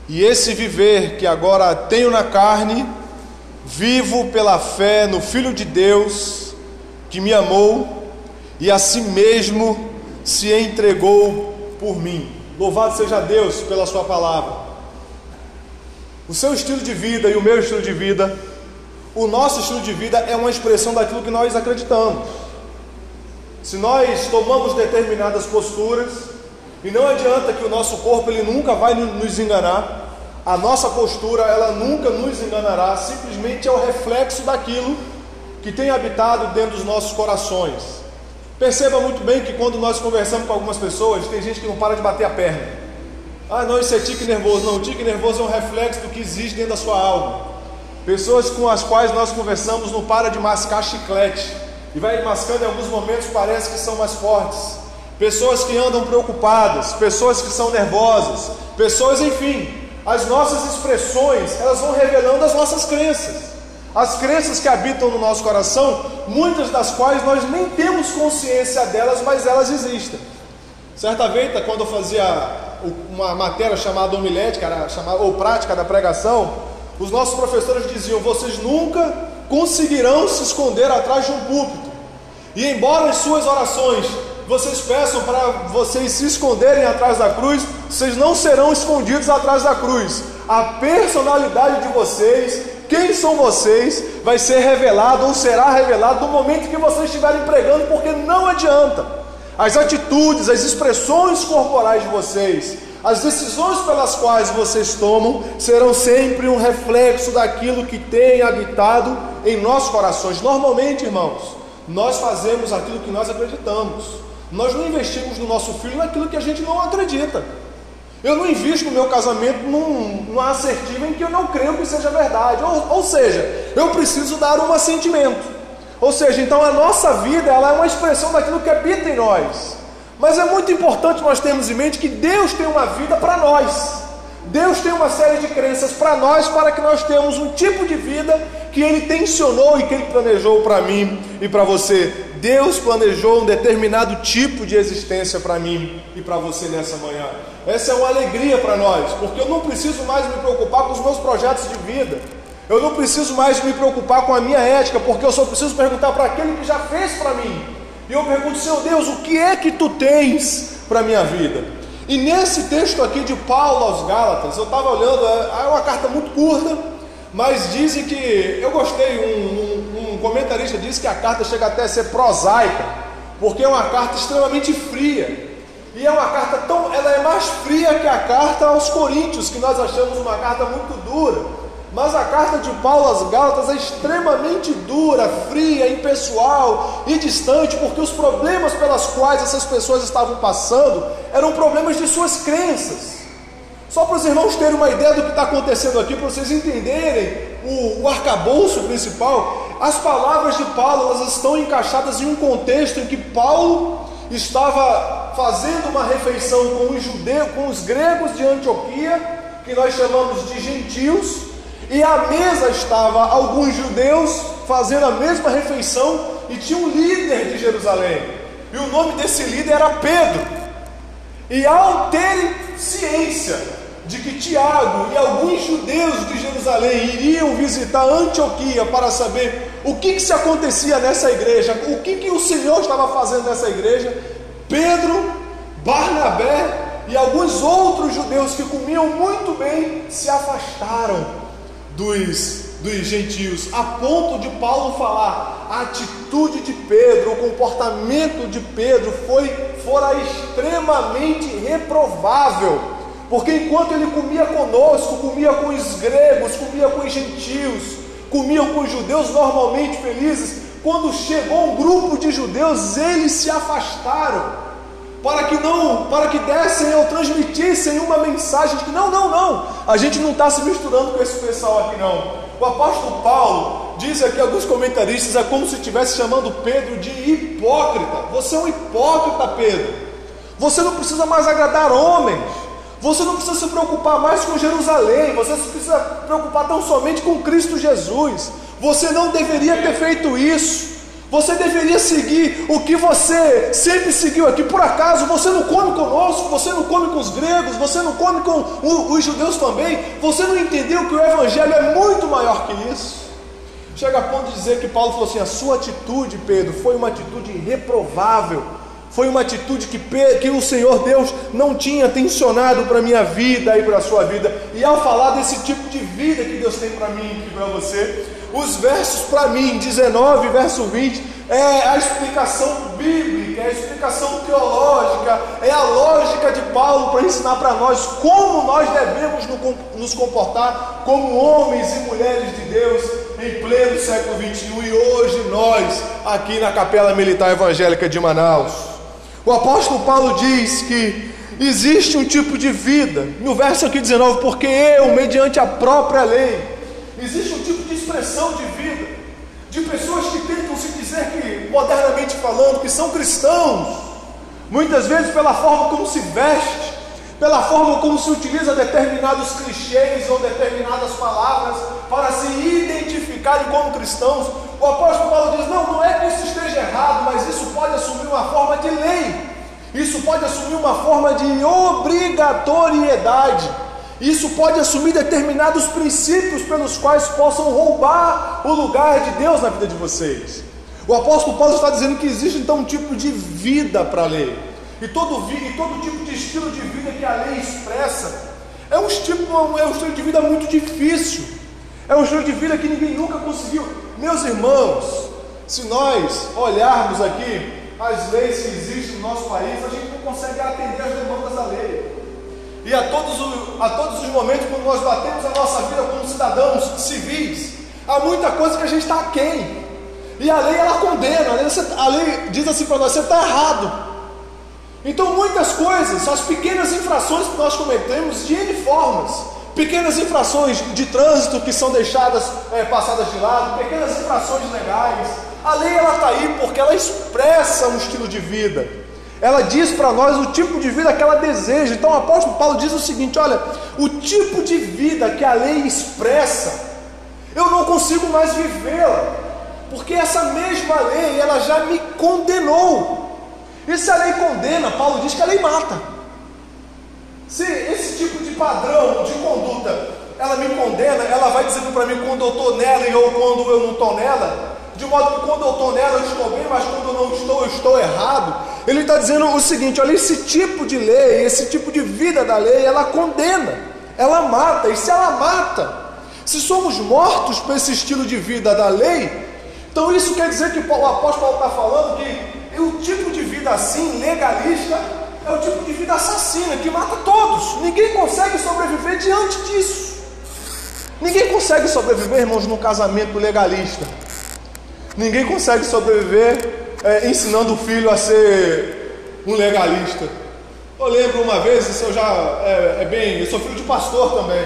E esse viver que agora tenho na carne, vivo pela fé no Filho de Deus que me amou e a si mesmo se entregou por mim. Louvado seja Deus pela Sua palavra. O seu estilo de vida e o meu estilo de vida, o nosso estilo de vida é uma expressão daquilo que nós acreditamos. Se nós tomamos determinadas posturas, e não adianta que o nosso corpo ele nunca vai nos enganar, a nossa postura ela nunca nos enganará, simplesmente é o reflexo daquilo que tem habitado dentro dos nossos corações. Perceba muito bem que quando nós conversamos com algumas pessoas, tem gente que não para de bater a perna. Ah, não, isso é tique nervoso. Não, o tique nervoso é um reflexo do que existe dentro da sua alma. Pessoas com as quais nós conversamos não para de mascar chiclete. E vai mascando em alguns momentos, parece que são mais fortes. Pessoas que andam preocupadas, pessoas que são nervosas, pessoas, enfim, as nossas expressões, elas vão revelando as nossas crenças. As crenças que habitam no nosso coração, muitas das quais nós nem temos consciência delas, mas elas existem. Certa vez, quando eu fazia uma matéria chamada homilética, ou prática da pregação, os nossos professores diziam: vocês nunca conseguirão se esconder atrás de um púlpito. E embora as suas orações vocês peçam para vocês se esconderem atrás da cruz, vocês não serão escondidos atrás da cruz. A personalidade de vocês, quem são vocês, vai ser revelado ou será revelado no momento que vocês estiverem pregando, porque não adianta. As atitudes, as expressões corporais de vocês, as decisões pelas quais vocês tomam serão sempre um reflexo daquilo que tem habitado em nossos corações. Normalmente, irmãos, nós fazemos aquilo que nós acreditamos. Nós não investimos no nosso filho naquilo que a gente não acredita. Eu não invisto no meu casamento num, numa assertiva em que eu não creio que seja verdade. Ou, ou seja, eu preciso dar um assentimento. Ou seja, então a nossa vida ela é uma expressão daquilo que habita em nós. Mas é muito importante nós termos em mente que Deus tem uma vida para nós. Deus tem uma série de crenças para nós, para que nós tenhamos um tipo de vida que Ele tensionou e que Ele planejou para mim e para você. Deus planejou um determinado tipo de existência para mim e para você nessa manhã. Essa é uma alegria para nós, porque eu não preciso mais me preocupar com os meus projetos de vida. Eu não preciso mais me preocupar com a minha ética, porque eu só preciso perguntar para aquele que já fez para mim. E eu pergunto, Senhor Deus, o que é que tu tens para a minha vida? E nesse texto aqui de Paulo aos Gálatas, eu estava olhando, é, é uma carta muito curta, mas dizem que eu gostei, um, um, um, comentarista disse que a carta chega até a ser prosaica, porque é uma carta extremamente fria. E é uma carta tão, ela é mais fria que a carta aos Coríntios, que nós achamos uma carta muito dura. Mas a carta de Paulo às Gálatas é extremamente dura, fria, impessoal e distante, porque os problemas pelas quais essas pessoas estavam passando eram problemas de suas crenças. Só para os irmãos terem uma ideia do que está acontecendo aqui, para vocês entenderem o, o arcabouço principal, as palavras de Paulo elas estão encaixadas em um contexto em que Paulo estava fazendo uma refeição com os judeus, com os gregos de Antioquia, que nós chamamos de gentios, e à mesa estava alguns judeus fazendo a mesma refeição e tinha um líder de Jerusalém. E o nome desse líder era Pedro. E ao ter ciência de que Tiago e alguns judeus de Jerusalém iriam visitar Antioquia para saber o que, que se acontecia nessa igreja, o que, que o Senhor estava fazendo nessa igreja, Pedro, Barnabé e alguns outros judeus que comiam muito bem se afastaram dos, dos gentios, a ponto de Paulo falar: a atitude de Pedro, o comportamento de Pedro foi fora extremamente reprovável porque enquanto ele comia conosco, comia com os gregos, comia com os gentios, comia com os judeus normalmente felizes, quando chegou um grupo de judeus, eles se afastaram para que não, para que dessem ou transmitissem uma mensagem de que não, não, não, a gente não está se misturando com esse pessoal aqui não. O apóstolo Paulo diz aqui alguns comentaristas é como se estivesse chamando Pedro de hipócrita. Você é um hipócrita, Pedro. Você não precisa mais agradar homens. Você não precisa se preocupar mais com Jerusalém, você não precisa se preocupar tão somente com Cristo Jesus. Você não deveria ter feito isso. Você deveria seguir o que você sempre seguiu aqui. Por acaso você não come conosco, você não come com os gregos, você não come com os judeus também. Você não entendeu que o Evangelho é muito maior que isso. Chega a ponto de dizer que Paulo falou assim: a sua atitude, Pedro, foi uma atitude reprovável foi uma atitude que, que o Senhor Deus não tinha tensionado para a minha vida e para a sua vida. E ao falar desse tipo de vida que Deus tem para mim e para você, os versos para mim, 19, verso 20, é a explicação bíblica, é a explicação teológica, é a lógica de Paulo para ensinar para nós como nós devemos nos comportar como homens e mulheres de Deus em pleno século 21 e hoje nós, aqui na Capela Militar Evangélica de Manaus. O apóstolo Paulo diz que existe um tipo de vida, no verso aqui 19, porque eu, mediante a própria lei, existe um tipo de expressão de vida de pessoas que tentam se dizer que, modernamente falando, que são cristãos, muitas vezes pela forma como se veste, pela forma como se utiliza determinados clichês ou determinadas palavras para se identificarem como cristãos. O apóstolo Paulo diz: não, não é que isso esteja errado, mas isso pode assumir uma forma de lei, isso pode assumir uma forma de obrigatoriedade. Isso pode assumir determinados princípios pelos quais possam roubar o lugar de Deus na vida de vocês. O apóstolo Paulo está dizendo que existe então um tipo de vida para a lei. E todo, e todo tipo de estilo de vida que a lei expressa é um, é um estilo de vida muito difícil. É um estilo de vida que ninguém nunca conseguiu. Meus irmãos, se nós olharmos aqui as leis que existem no nosso país, a gente não consegue atender as demandas da lei. E a todos, a todos os momentos, quando nós batemos a nossa vida como cidadãos civis, há muita coisa que a gente está aquém. E a lei ela condena, a lei, a lei diz assim para nós: você está errado. Então, muitas coisas, as pequenas infrações que nós cometemos de N formas, pequenas infrações de trânsito que são deixadas é, passadas de lado, pequenas infrações legais, a lei ela está aí porque ela expressa um estilo de vida. Ela diz para nós o tipo de vida que ela deseja. Então o apóstolo Paulo diz o seguinte: olha, o tipo de vida que a lei expressa, eu não consigo mais vivê-la, porque essa mesma lei ela já me condenou. E se a lei condena, Paulo diz que a lei mata. Se esse tipo de padrão de conduta ela me condena, ela vai dizendo para mim quando eu estou nela e ou quando eu não estou nela, de modo que quando eu estou nela eu estou bem, mas quando eu não estou, eu estou errado. Ele está dizendo o seguinte: olha, esse tipo de lei, esse tipo de vida da lei, ela condena, ela mata, e se ela mata, se somos mortos por esse estilo de vida da lei, então isso quer dizer que o apóstolo está falando que o tipo de vida assim, legalista, é o tipo de vida assassina, que mata todos. Ninguém consegue sobreviver diante disso. Ninguém consegue sobreviver, irmãos, num casamento legalista. Ninguém consegue sobreviver é, ensinando o filho a ser um legalista. Eu lembro uma vez, isso eu já é, é, bem, eu sou filho de pastor também.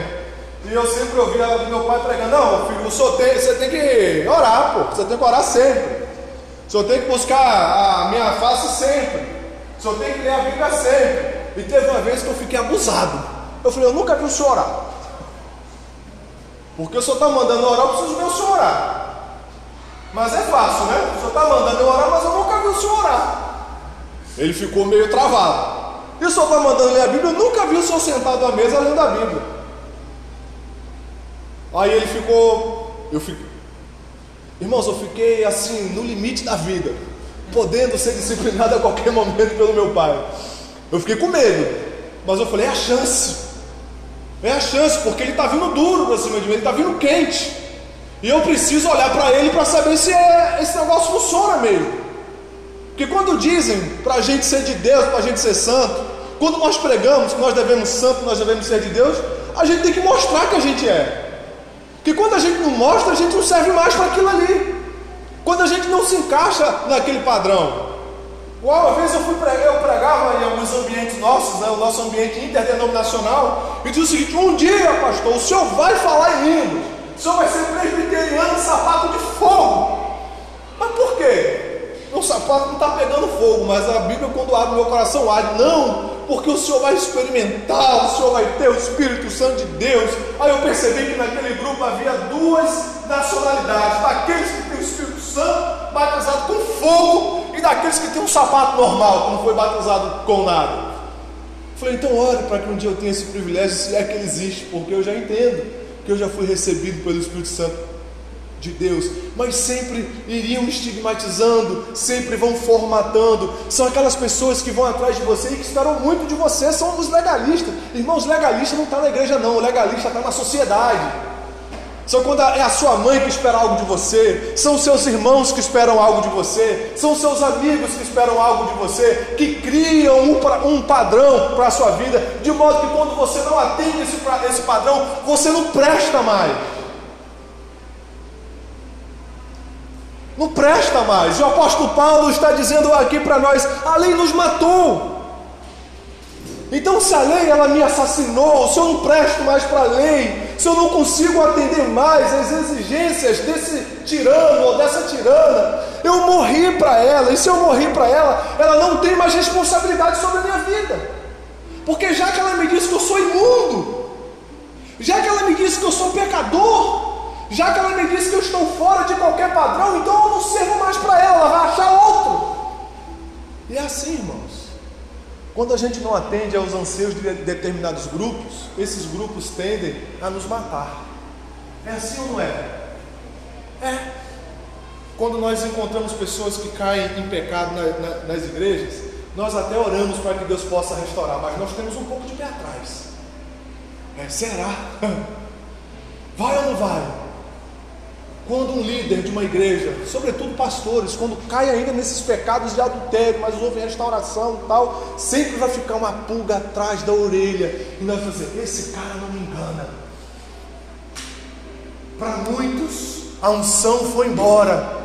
E eu sempre ouvia meu pai pregando, não, filho, tem, você tem que orar, pô, você tem que orar sempre. O senhor tem que buscar a minha face sempre. O senhor tem que ler a Bíblia sempre. E teve uma vez que eu fiquei abusado. Eu falei, eu nunca vi o senhor orar. Porque o senhor está mandando orar, eu preciso ver o senhor orar. Mas é fácil, né? O senhor está mandando eu orar, mas eu nunca vi o senhor orar. Ele ficou meio travado. E o senhor está mandando ler a Bíblia, eu nunca vi o senhor sentado à mesa lendo a Bíblia. Aí ele ficou. Eu fiquei. Irmãos, eu fiquei assim, no limite da vida, podendo ser disciplinado a qualquer momento pelo meu pai. Eu fiquei com medo, mas eu falei: é a chance. É a chance, porque ele está vindo duro para cima de mim, ele está vindo quente. E eu preciso olhar para ele para saber se é, esse negócio funciona mesmo. Porque quando dizem para a gente ser de Deus, para a gente ser santo, quando nós pregamos que nós devemos santo, nós devemos ser de Deus, a gente tem que mostrar que a gente é. Porque quando a gente não mostra, a gente não serve mais para aquilo ali. Quando a gente não se encaixa naquele padrão. Uma vez eu fui pregar, eu pregava em alguns ambientes nossos, né, o nosso ambiente interdenominacional, e disse o seguinte: um dia, pastor, o senhor vai falar em línguas. O senhor vai ser presbiteriano de sapato de fogo. Mas por quê? O sapato não está pegando fogo, mas a Bíblia, quando abre meu coração, arde. Não, porque o Senhor vai experimentar, o Senhor vai ter o Espírito Santo de Deus. Aí eu percebi que naquele grupo havia duas nacionalidades: daqueles que têm o Espírito Santo batizado com fogo e daqueles que têm um sapato normal, que não foi batizado com nada. Falei, então ore para que um dia eu tenha esse privilégio, se é que ele existe, porque eu já entendo que eu já fui recebido pelo Espírito Santo. de Deus, mas sempre iriam estigmatizando, sempre vão formatando. São aquelas pessoas que vão atrás de você e que esperam muito de você, são os legalistas. Irmãos, legalista não está na igreja, não, o legalista está na sociedade. São quando é a sua mãe que espera algo de você, são seus irmãos que esperam algo de você, são seus amigos que esperam algo de você, que criam um, um padrão para a sua vida, de modo que quando você não atende esse, esse padrão, você não presta mais. Não presta mais. E o apóstolo Paulo está dizendo aqui para nós: a lei nos matou. Então, se a lei ela me assassinou, se eu não presto mais para a lei, se eu não consigo atender mais às exigências desse tirano ou dessa tirana, eu morri para ela, e se eu morri para ela, ela não tem mais responsabilidade sobre a minha vida, porque já que ela me disse que eu sou imundo, já que ela me disse que eu sou pecador, já que ela me disse que eu estou fora de qualquer padrão, então eu não servo mais para ela, ela vai achar outro. E é assim, irmãos. Quando a gente não atende aos anseios de determinados grupos, esses grupos tendem a nos matar. É assim ou não é? É. Quando nós encontramos pessoas que caem em pecado na, na, nas igrejas, nós até oramos para que Deus possa restaurar, mas nós temos um pouco de pé atrás. É, será? Vai ou não vai? Quando um líder de uma igreja, sobretudo pastores, quando cai ainda nesses pecados de adultério, mas houve restauração e tal, sempre vai ficar uma pulga atrás da orelha e vamos dizer: esse cara não me engana. Para muitos, a unção foi embora,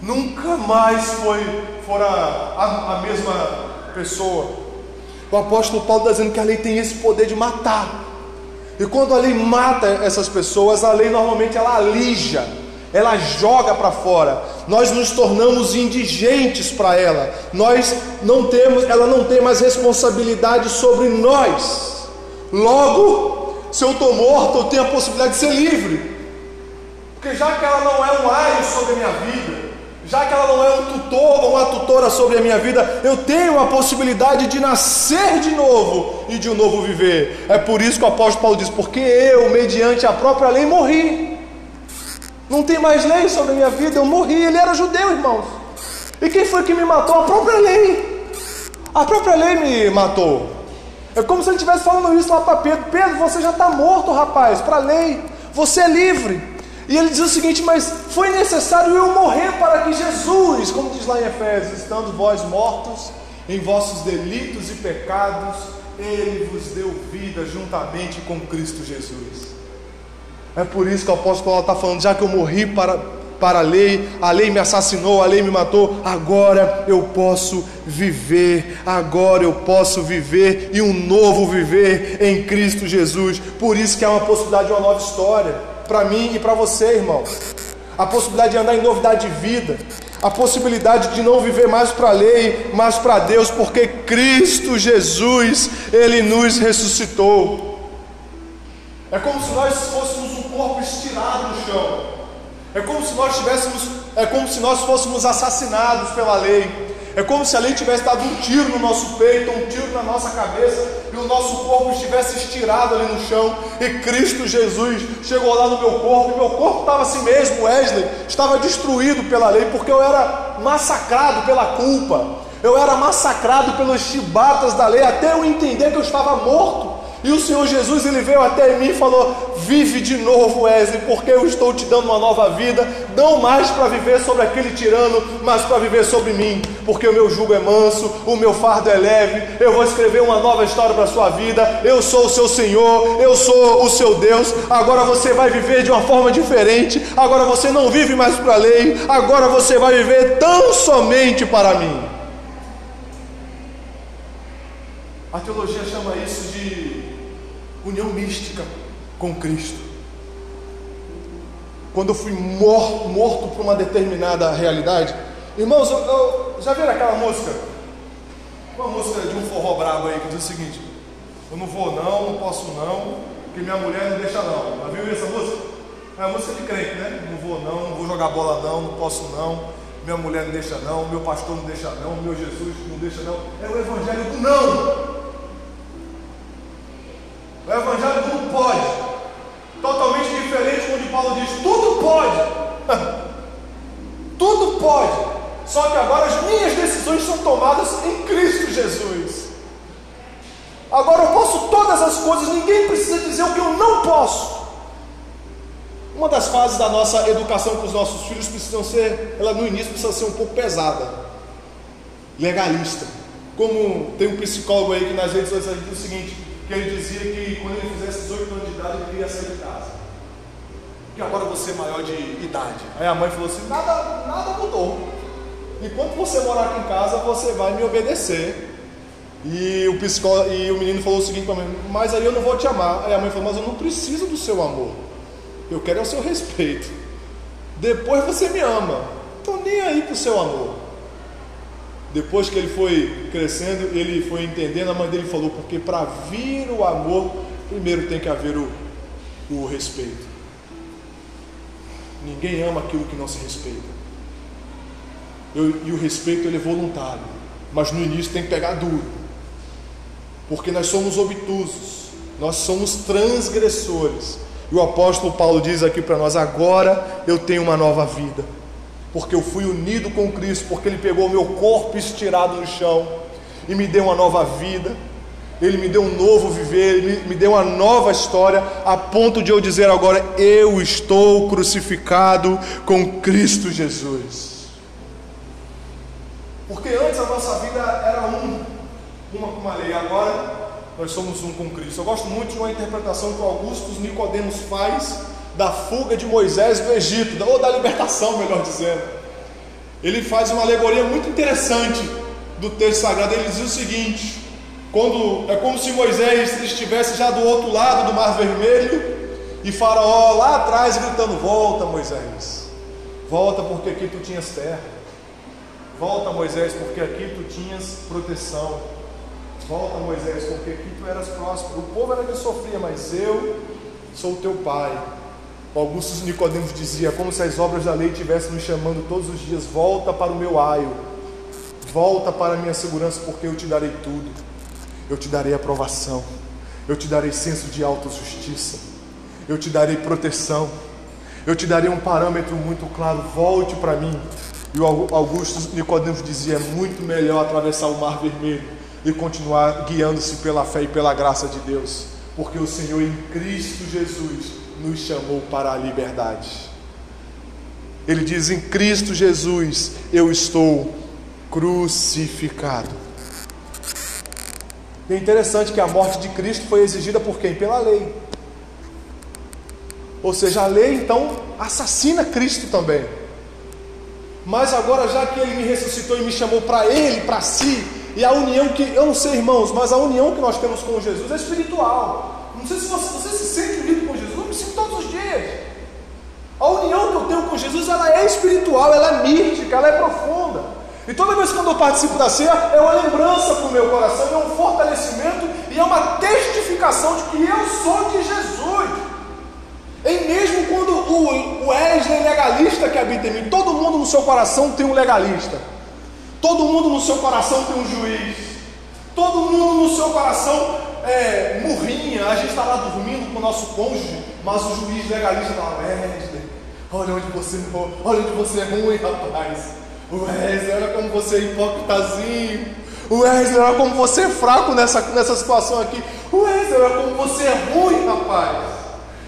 nunca mais foi fora a, a mesma pessoa. O apóstolo Paulo está dizendo que a lei tem esse poder de matar. E quando a lei mata essas pessoas, a lei normalmente ela alija ela joga para fora. Nós nos tornamos indigentes para ela. Nós não temos, ela não tem mais responsabilidade sobre nós. Logo, se eu estou morto, eu tenho a possibilidade de ser livre. Porque já que ela não é um aio sobre a minha vida, já que ela não é um tutor ou uma tutora sobre a minha vida, eu tenho a possibilidade de nascer de novo e de um novo viver. É por isso que o apóstolo Paulo diz: porque eu, mediante a própria lei, morri. Não tem mais lei sobre a minha vida, eu morri. Ele era judeu, irmãos. E quem foi que me matou? A própria lei. A própria lei me matou. É como se ele estivesse falando isso lá para Pedro: Pedro, você já está morto, rapaz, para a lei. Você é livre. E ele diz o seguinte: Mas foi necessário eu morrer para que Jesus, como diz lá em Efésios, estando vós mortos em vossos delitos e pecados, ele vos deu vida juntamente com Cristo Jesus. É por isso que o apóstolo Paulo está falando: já que eu morri para, para a lei, a lei me assassinou, a lei me matou, agora eu posso viver, agora eu posso viver e um novo viver em Cristo Jesus. Por isso que há uma possibilidade de uma nova história para mim e para você, irmão. A possibilidade de andar em novidade de vida, a possibilidade de não viver mais para a lei, mas para Deus, porque Cristo Jesus, Ele nos ressuscitou. É como se nós fôssemos corpo estirado no chão. É como se nós tivéssemos, é como se nós fôssemos assassinados pela lei. É como se a lei tivesse dado um tiro no nosso peito, um tiro na nossa cabeça, e o nosso corpo estivesse estirado ali no chão, e Cristo Jesus chegou lá no meu corpo, e meu corpo estava assim mesmo, Wesley, estava destruído pela lei, porque eu era massacrado pela culpa, eu era massacrado pelos chibatas da lei, até eu entender que eu estava morto. E o Senhor Jesus ele veio até mim e falou: Vive de novo, Wesley, porque eu estou te dando uma nova vida, não mais para viver sobre aquele tirano, mas para viver sobre mim, porque o meu jugo é manso, o meu fardo é leve. Eu vou escrever uma nova história para a sua vida. Eu sou o seu Senhor, eu sou o seu Deus. Agora você vai viver de uma forma diferente. Agora você não vive mais para a lei, agora você vai viver tão somente para mim. A teologia chama isso de união mística com Cristo. Quando eu fui morto, morto por uma determinada realidade. Irmãos, eu, eu, já viram aquela música? Uma música de um forró brabo aí que diz o seguinte: Eu não vou não, não posso não, que minha mulher não deixa não. Já viu essa música? É a música de crente, né? Não vou não, não vou jogar bola não, não posso não, minha mulher não deixa não, meu pastor não deixa não, meu Jesus não deixa não. É o evangelho do não. Fases da nossa educação com os nossos filhos precisam ser, ela no início precisa ser um pouco pesada, legalista. Como tem um psicólogo aí que nas redes sociais diz o seguinte, que ele dizia que quando ele fizesse 18 anos de idade ele queria sair de casa. Porque agora você é maior de idade. Aí a mãe falou assim, nada, nada mudou. Enquanto você morar aqui em casa, você vai me obedecer. E o, psicólogo, e o menino falou o seguinte para mim, mas aí eu não vou te amar. Aí a mãe falou, mas eu não preciso do seu amor. Eu quero é o seu respeito. Depois você me ama. Estou nem aí para o seu amor. Depois que ele foi crescendo, ele foi entendendo, a mãe dele falou, porque para vir o amor, primeiro tem que haver o, o respeito. Ninguém ama aquilo que não se respeita. Eu, e o respeito ele é voluntário, mas no início tem que pegar duro, porque nós somos obtusos, nós somos transgressores. E o apóstolo Paulo diz aqui para nós: agora eu tenho uma nova vida, porque eu fui unido com Cristo, porque Ele pegou o meu corpo estirado no chão e me deu uma nova vida. Ele me deu um novo viver, Ele me deu uma nova história, a ponto de eu dizer agora: eu estou crucificado com Cristo Jesus. Porque antes a nossa vida era um, uma uma lei, agora nós somos um com Cristo. Eu gosto muito de uma interpretação que o Augusto Nicodemos faz da fuga de Moisés do Egito, ou da libertação, melhor dizendo. Ele faz uma alegoria muito interessante do texto sagrado. Ele diz o seguinte: quando é como se Moisés estivesse já do outro lado do Mar Vermelho e Faraó lá atrás gritando: Volta, Moisés, volta porque aqui tu tinhas terra. Volta, Moisés, porque aqui tu tinhas proteção. Volta, Moisés, porque aqui tu eras próspero. O povo era que sofria, mas eu sou teu pai. O Augusto Nicodemos dizia, como se as obras da lei estivessem me chamando todos os dias, volta para o meu aio, volta para a minha segurança, porque eu te darei tudo. Eu te darei aprovação, eu te darei senso de autojustiça, eu te darei proteção, eu te darei um parâmetro muito claro, volte para mim. E o Augusto Nicodemos dizia: é muito melhor atravessar o mar vermelho e continuar guiando-se pela fé e pela graça de Deus, porque o Senhor em Cristo Jesus nos chamou para a liberdade. Ele diz: em Cristo Jesus eu estou crucificado. E é interessante que a morte de Cristo foi exigida por quem? Pela lei. Ou seja, a lei então assassina Cristo também. Mas agora, já que ele me ressuscitou e me chamou para ele, para si, e a união que, eu não sei, irmãos, mas a união que nós temos com Jesus é espiritual. Não sei se você, você se sente unido com Jesus, eu me sinto todos os dias. A união que eu tenho com Jesus, ela é espiritual, ela é mística, ela é profunda. E toda vez que eu participo da ceia, é uma lembrança para o meu coração, é um fortalecimento e é uma testificação de que eu sou de Jesus. E mesmo quando o, Wesley legalista que habita em mim, todo mundo no seu coração tem um legalista, todo mundo no seu coração tem um juiz, todo mundo no seu coração é murrinha, a gente está lá dormindo com o nosso cônjuge, mas o juiz legalista fala, Wesley, olha onde você olha onde você é ruim, rapaz. Wesley, olha como você é hipócritazinho. Wesley, olha como você é fraco nessa, nessa situação aqui. Wesley, olha como você é ruim, rapaz.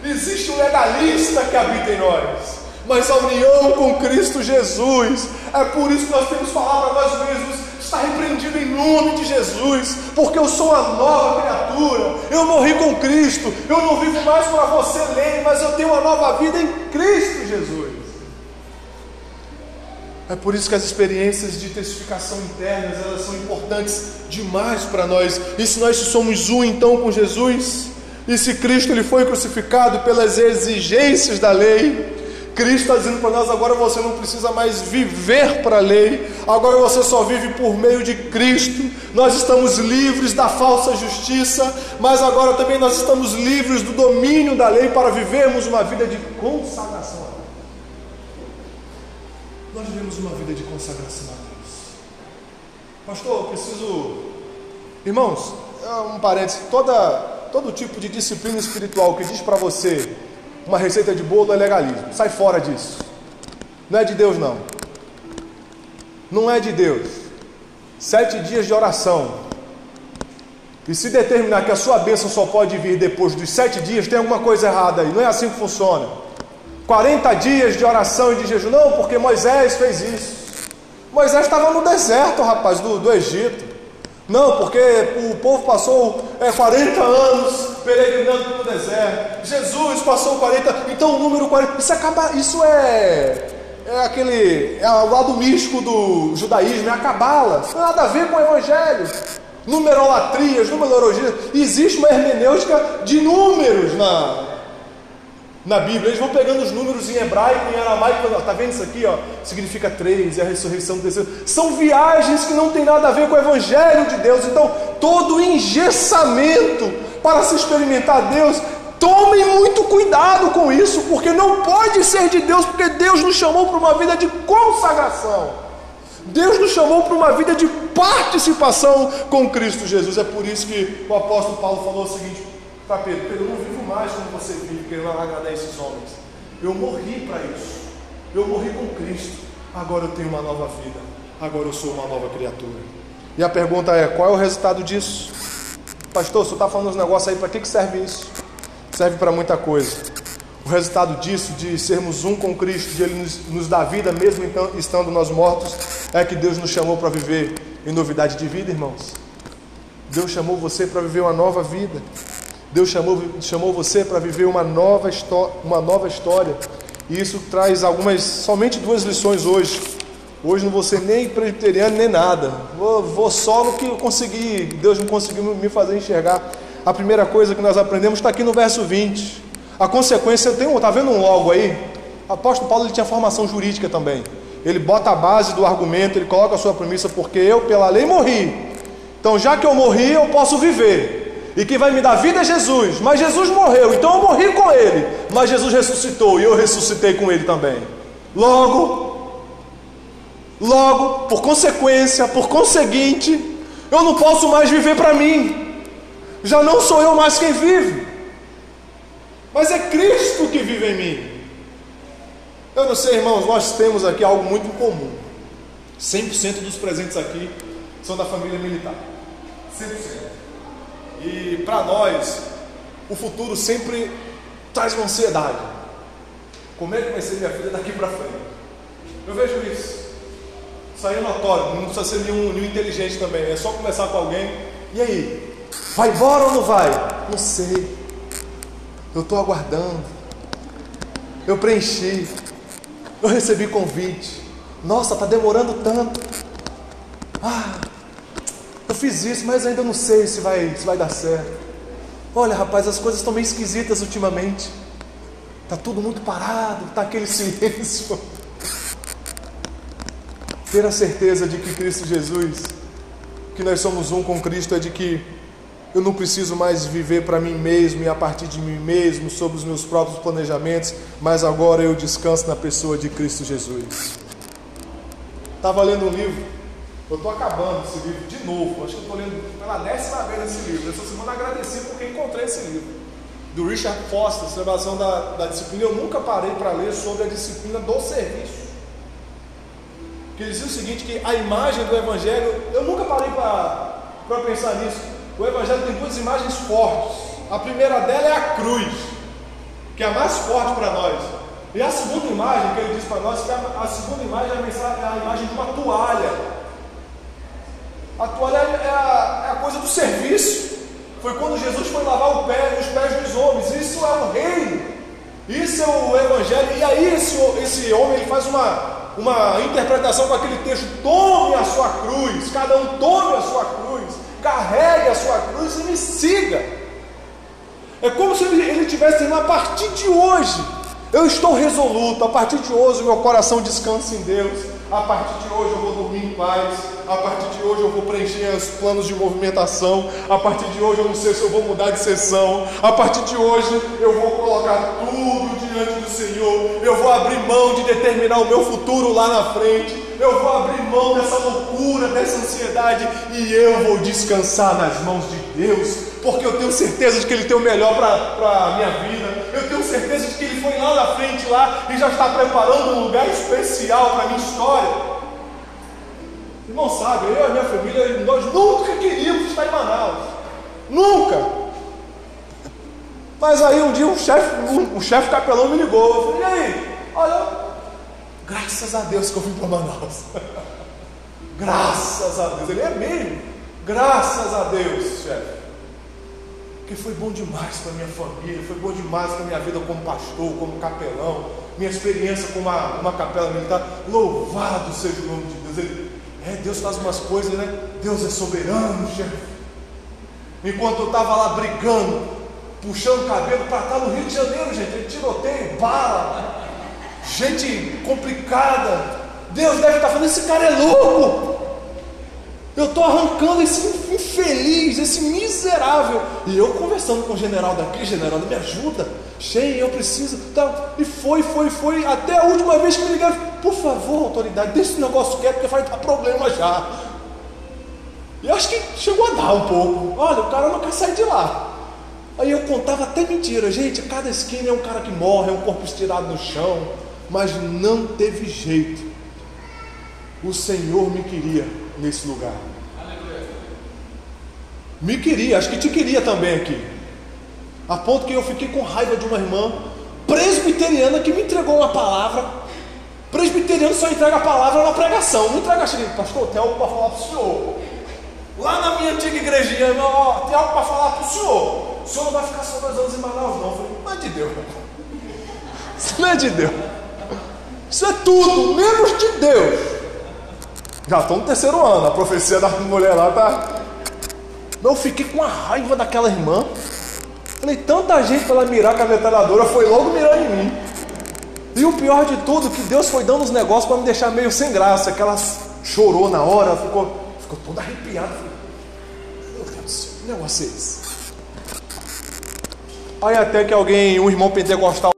Existe um legalista que habita em nós, mas a união com Cristo Jesus, é por isso que nós temos que falar para nós mesmos: está repreendido em nome de Jesus, porque eu sou uma nova criatura, eu morri com Cristo, eu não vivo mais para você ler, mas eu tenho uma nova vida em Cristo Jesus. É por isso que as experiências de testificação internas elas são importantes demais para nós. E se nós somos um então com Jesus, e se Cristo ele foi crucificado pelas exigências da lei, Cristo está dizendo para nós: agora você não precisa mais viver para a lei, agora você só vive por meio de Cristo. Nós estamos livres da falsa justiça, mas agora também nós estamos livres do domínio da lei para vivermos uma vida de consagração a Deus. Nós vivemos uma vida de consagração a Deus. Pastor, eu preciso. Irmãos, é um parênteses: toda todo tipo de disciplina espiritual que diz para você uma receita de bolo é legalismo. Sai fora disso. Não é de Deus, não. não é de Deus. Sete dias de oração. E se determinar que a sua bênção só pode vir depois dos sete dias, tem alguma coisa errada aí. Não é assim que funciona. 40 dias de oração e de jejum. Não, porque Moisés fez isso. Moisés estava no deserto, rapaz, do, do Egito. Não, porque o povo passou é, 40 anos peregrinando pelo deserto. Jesus passou 40. Então o número 40. Isso, acaba, isso é é aquele, é o lado místico do judaísmo, é a cabala, nada a ver com o evangelho. Numerolatrias, numerologia, existe uma hermenêutica de números na, na Bíblia. Eles vão pegando os números em hebraico, em aramaico, tá vendo isso aqui, ó? Significa três, é a ressurreição do terceiro. São viagens que não tem nada a ver com o evangelho de Deus. Então, todo engessamento para se experimentar Deus Tomem muito cuidado com isso, porque não pode ser de Deus, porque Deus nos chamou para uma vida de consagração. Deus nos chamou para uma vida de participação com Cristo Jesus. É por isso que o apóstolo Paulo falou o seguinte para Pedro: Pedro, eu não vivo mais como você vive, querendo agradar esses homens. Eu morri para isso. Eu morri com Cristo. Agora eu tenho uma nova vida. Agora eu sou uma nova criatura. E a pergunta é: qual é o resultado disso? Pastor, você está falando uns negócios aí, para que, que serve isso? serve para muita coisa. O resultado disso, de sermos um com Cristo, de Ele nos, nos dar vida, mesmo então, estando nós mortos, é que Deus nos chamou para viver em novidade de vida, irmãos. Deus chamou você para viver uma nova vida. Deus chamou, chamou você para viver uma nova, uma nova história. E isso traz algumas, somente duas lições hoje. Hoje não vou ser nem presbiteriano nem nada. Vou, vou só no que eu consegui, Deus não conseguiu me fazer enxergar a primeira coisa que nós aprendemos está aqui no verso 20. A consequência, tem um, está vendo um logo aí? Apóstolo Paulo ele tinha formação jurídica também. Ele bota a base do argumento, ele coloca a sua premissa, porque eu pela lei morri. Então, já que eu morri, eu posso viver. E quem vai me dar vida é Jesus. Mas Jesus morreu, então eu morri com ele. Mas Jesus ressuscitou e eu ressuscitei com ele também. Logo, logo, por consequência, por conseguinte, eu não posso mais viver para mim já não sou eu mais quem vive, mas é Cristo que vive em mim. Eu não sei, irmãos, nós temos aqui algo muito comum. 100% dos presentes aqui são da família militar. 100%. E para nós, o futuro sempre traz uma ansiedade. Como é que vai ser minha vida daqui para frente? Eu vejo isso. Isso aí é notório, não precisa ser nenhum, nenhum inteligente também. É só conversar com alguém. E aí? Vai embora ou não vai? Não sei. Eu estou aguardando. Eu preenchi. Eu recebi convite. Nossa, está demorando tanto. Ah, eu fiz isso, mas ainda não sei se vai, se vai dar certo. Olha, rapaz, as coisas estão meio esquisitas ultimamente. Está tudo muito parado, está aquele silêncio. Ter a certeza de que Cristo Jesus, que nós somos um com Cristo, é de que eu não preciso mais viver para mim mesmo e a partir de mim mesmo, sobre os meus próprios planejamentos, mas agora eu descanso na pessoa de Cristo Jesus. Estava lendo um livro, eu estou acabando esse livro de novo, acho que estou lendo pela décima vez esse livro. Essa semana agradeci porque encontrei esse livro, do Richard Foster, Celebração da, da Disciplina. Eu nunca parei para ler sobre a disciplina do serviço. Que dizia o seguinte: que a imagem do Evangelho, eu nunca parei para pensar nisso o Evangelho tem duas imagens fortes. A primeira dela é a cruz, que é a mais forte para nós. E a segunda imagem que ele diz para nós, que a, a segunda imagem é a, é a, imagem de uma toalha. A toalha é a, é a coisa do serviço. Foi quando Jesus foi lavar pé, os pés dos homens. Isso é o reino. Isso é o evangelho. E aí esse, esse homem ele faz uma, uma interpretação com aquele texto: tome a sua cruz, cada um tome a sua cruz carregue a sua cruz e me siga. É como se ele estivesse dizendo: a partir de hoje, eu estou resoluto, a partir de hoje, meu coração descansa em Deus. A partir de hoje eu vou dormir em paz. A partir de hoje eu vou preencher os planos de movimentação. A partir de hoje eu não sei se eu vou mudar de sessão. A partir de hoje eu vou colocar tudo diante do Senhor. Eu vou abrir mão de determinar o meu futuro lá na frente eu vou abrir mão dessa loucura, dessa ansiedade e eu vou descansar nas mãos de Deus, porque eu tenho certeza de que Ele tem o melhor para a minha vida, eu tenho certeza de que foi lá na frente lá e já está preparando um lugar especial para a minha história. Irmão, sabe, eu e a minha família, nós nunca queríamos estar em Manaus. Nunca! Mas aí um dia um chefe, um, um chefe capelão me ligou. Eu falei, e aí? Olha, graças a Deus que eu vim para Manaus. graças a Deus. Ele é mesmo. Graças a Deus, chefe. Porque foi bom demais para minha família, foi bom demais para minha vida como pastor, como capelão, minha experiência com uma, uma capela militar. Louvado seja o nome de Deus. Ele, é, Deus faz umas coisas, né? Deus é soberano, chefe. Enquanto eu estava lá brigando, puxando o cabelo para estar no Rio de Janeiro, gente, tiroteio, bala, gente complicada. Deus deve estar falando: esse cara é louco. Eu estou arrancando esse infeliz, esse miserável. E eu conversando com o general daqui, general, me ajuda. Cheio, eu preciso. Tá. E foi, foi, foi. Até a última vez que me ligaram. Por favor, autoridade, deixa esse negócio quieto, porque vai dar problema já. E acho que chegou a dar um pouco. Olha, o cara não quer sair de lá. Aí eu contava até mentira. Gente, cada esquina é um cara que morre, é um corpo estirado no chão. Mas não teve jeito. O Senhor me queria nesse lugar. Me queria, acho que te queria também aqui. A ponto que eu fiquei com raiva de uma irmã presbiteriana que me entregou uma palavra. Presbiteriano só entrega a palavra na pregação, não entrega a pastor, tem algo para falar para o senhor. Lá na minha antiga igrejinha, irmão, ó, tem algo para falar para o senhor. O senhor não vai ficar só dois anos em Manaus, não. Eu falei, é de Deus, Isso não é de Deus. Isso é tudo, menos de Deus. Já estou no terceiro ano, a profecia da mulher lá tá. Eu fiquei com a raiva daquela irmã. Falei, tanta gente para ela mirar com a metralhadora, foi logo mirando em mim. E o pior de tudo, que Deus foi dando os negócios para me deixar meio sem graça. Que ela chorou na hora, ficou, ficou toda arrepiada. Meu Deus que negócio é esse? Aí até que alguém, um irmão pentecostal,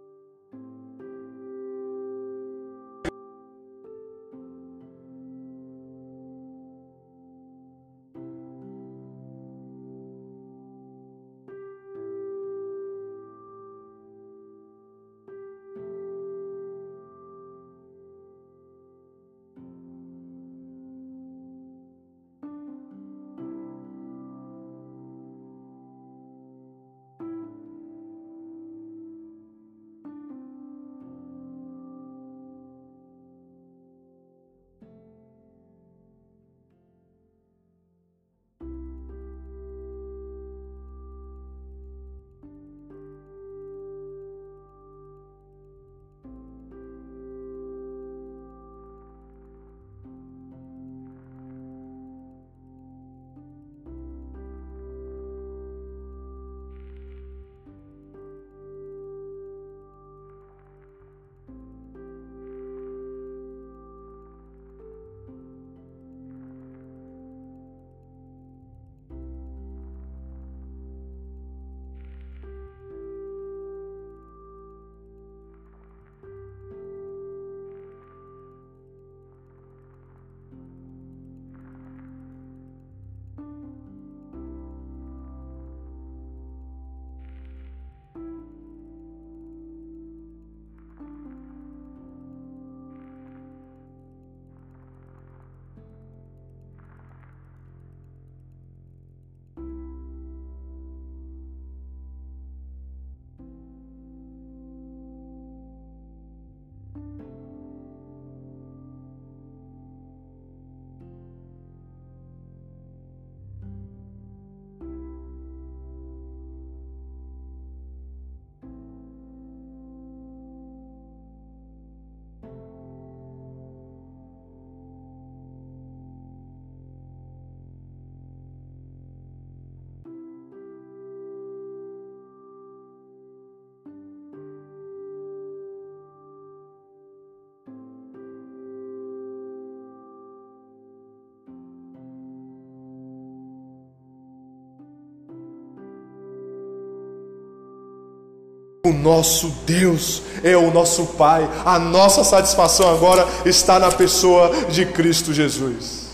O nosso Deus é o nosso Pai. A nossa satisfação agora está na pessoa de Cristo Jesus.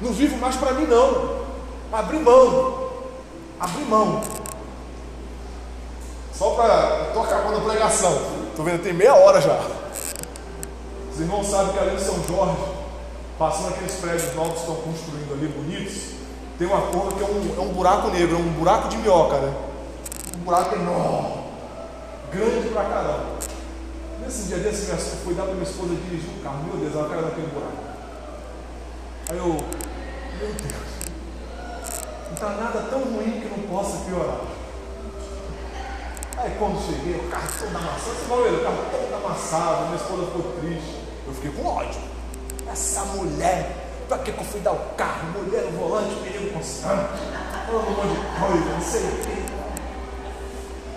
Não vivo mais para mim, não. Abri mão. Abri mão. Só para. Estou acabando a pregação. Estou vendo, tem meia hora já. Os irmãos sabem que ali em São Jorge passando aqueles prédios novos que estão construindo ali, bonitos, tem uma curva que é um, é um buraco negro, é um buraco de minhoca, né? Um buraco enorme, grande pra caramba. Nesse dia desse, eu fui dar para minha esposa dirigir o carro, meu Deus, ela caiu naquele buraco. Aí eu, meu Deus, não está nada tão ruim que não possa piorar. Aí quando cheguei, o carro todo amassado, você vai o carro todo amassado, minha esposa ficou triste. Eu fiquei com ódio. Essa mulher, que, que eu fui dar o carro? Mulher no volante, perigo constante, falando um monte de coisa, não sei o quê.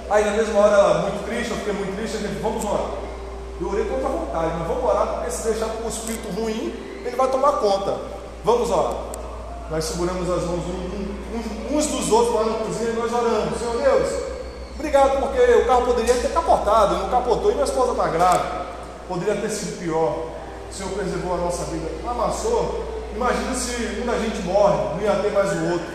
Aí na mesma hora ela muito triste, eu fiquei muito triste, a gente, vamos orar. Eu orei com outra vontade, mas vamos orar porque se deixar com o espírito ruim, ele vai tomar conta. Vamos orar. Nós seguramos as mãos uns dos outros lá na cozinha e nós oramos. Senhor Deus, obrigado porque o carro poderia ter capotado, não capotou e minha esposa está grávida. Poderia ter sido pior. O Senhor preservou a nossa vida. Amassou. Imagina se um da gente morre, não ia ter mais o outro.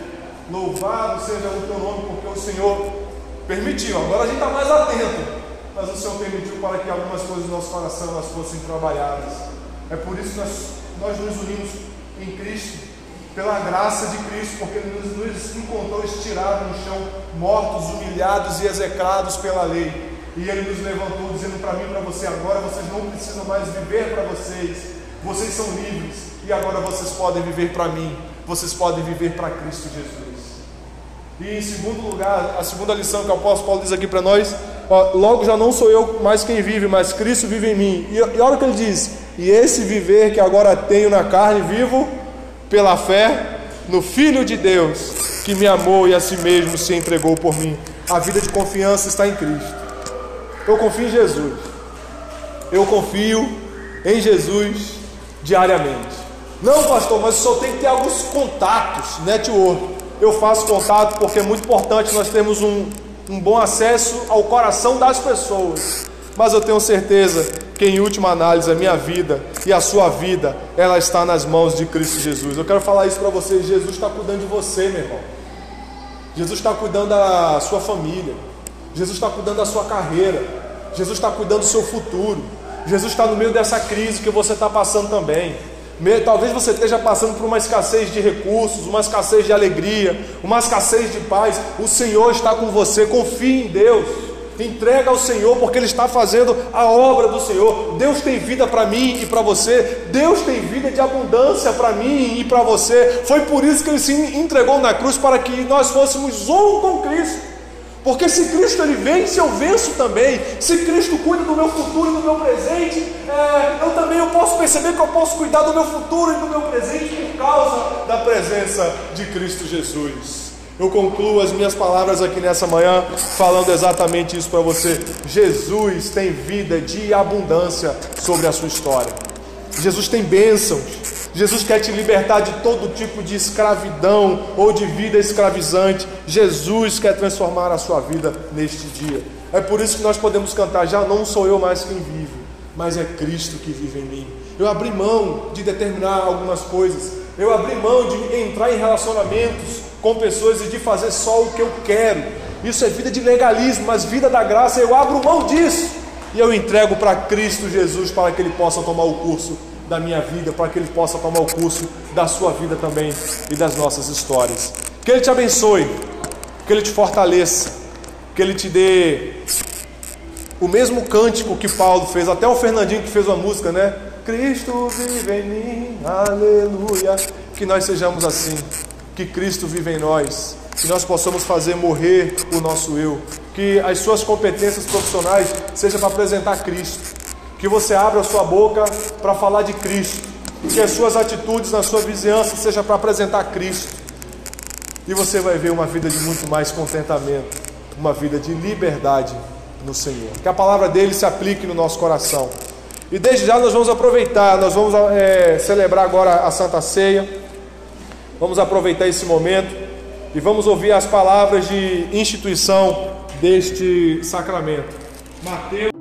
Louvado seja o teu nome, porque o Senhor permitiu. Agora a gente está mais atento. Mas o Senhor permitiu para que algumas coisas do nosso coração elas fossem trabalhadas. É por isso que nós, nós nos unimos em Cristo, pela graça de Cristo, porque Ele nos, nos encontrou estirados no chão, mortos, humilhados e execrados pela lei. E Ele nos levantou, dizendo para mim e para você: agora vocês não precisam mais viver para vocês, vocês são livres, e agora vocês podem viver para mim, vocês podem viver para Cristo Jesus. E em segundo lugar, a segunda lição que o apóstolo Paulo diz aqui para nós, ó, logo já não sou eu mais quem vive, mas Cristo vive em mim. E, e olha o que ele diz: e esse viver que agora tenho na carne, vivo pela fé no Filho de Deus, que me amou e a si mesmo se entregou por mim. A vida de confiança está em Cristo. Eu confio em Jesus. Eu confio em Jesus diariamente. Não, pastor, mas só tem que ter alguns contatos, network. Eu faço contato porque é muito importante nós termos um, um bom acesso ao coração das pessoas. Mas eu tenho certeza que em última análise a minha vida e a sua vida, ela está nas mãos de Cristo Jesus. Eu quero falar isso para você, Jesus está cuidando de você, meu irmão. Jesus está cuidando da sua família. Jesus está cuidando da sua carreira. Jesus está cuidando do seu futuro. Jesus está no meio dessa crise que você está passando também. Talvez você esteja passando por uma escassez de recursos, uma escassez de alegria, uma escassez de paz. O Senhor está com você. Confie em Deus. Entrega ao Senhor, porque Ele está fazendo a obra do Senhor. Deus tem vida para mim e para você. Deus tem vida de abundância para mim e para você. Foi por isso que Ele se entregou na cruz para que nós fôssemos um com Cristo. Porque se Cristo ele vence, eu venço também. Se Cristo cuida do meu futuro e do meu presente, é, eu também eu posso perceber que eu posso cuidar do meu futuro e do meu presente por causa da presença de Cristo Jesus. Eu concluo as minhas palavras aqui nessa manhã falando exatamente isso para você. Jesus tem vida de abundância sobre a sua história. Jesus tem bênçãos. Jesus quer te libertar de todo tipo de escravidão ou de vida escravizante. Jesus quer transformar a sua vida neste dia. É por isso que nós podemos cantar: Já não sou eu mais quem vive, mas é Cristo que vive em mim. Eu abri mão de determinar algumas coisas. Eu abri mão de entrar em relacionamentos com pessoas e de fazer só o que eu quero. Isso é vida de legalismo, mas vida da graça, eu abro mão disso e eu entrego para Cristo Jesus para que Ele possa tomar o curso da minha vida, para que Ele possa tomar o curso da sua vida também e das nossas histórias. Que Ele te abençoe, que Ele te fortaleça, que Ele te dê o mesmo cântico que Paulo fez, até o Fernandinho que fez uma música, né? Cristo vive em mim, aleluia. Que nós sejamos assim que Cristo vive em nós, que nós possamos fazer morrer o nosso eu, que as suas competências profissionais sejam para apresentar Cristo, que você abra a sua boca para falar de Cristo, que as suas atitudes na sua vizinhança sejam para apresentar Cristo, e você vai ver uma vida de muito mais contentamento, uma vida de liberdade no Senhor. Que a palavra dele se aplique no nosso coração. E desde já nós vamos aproveitar, nós vamos é, celebrar agora a Santa Ceia. Vamos aproveitar esse momento e vamos ouvir as palavras de instituição deste sacramento. Mateus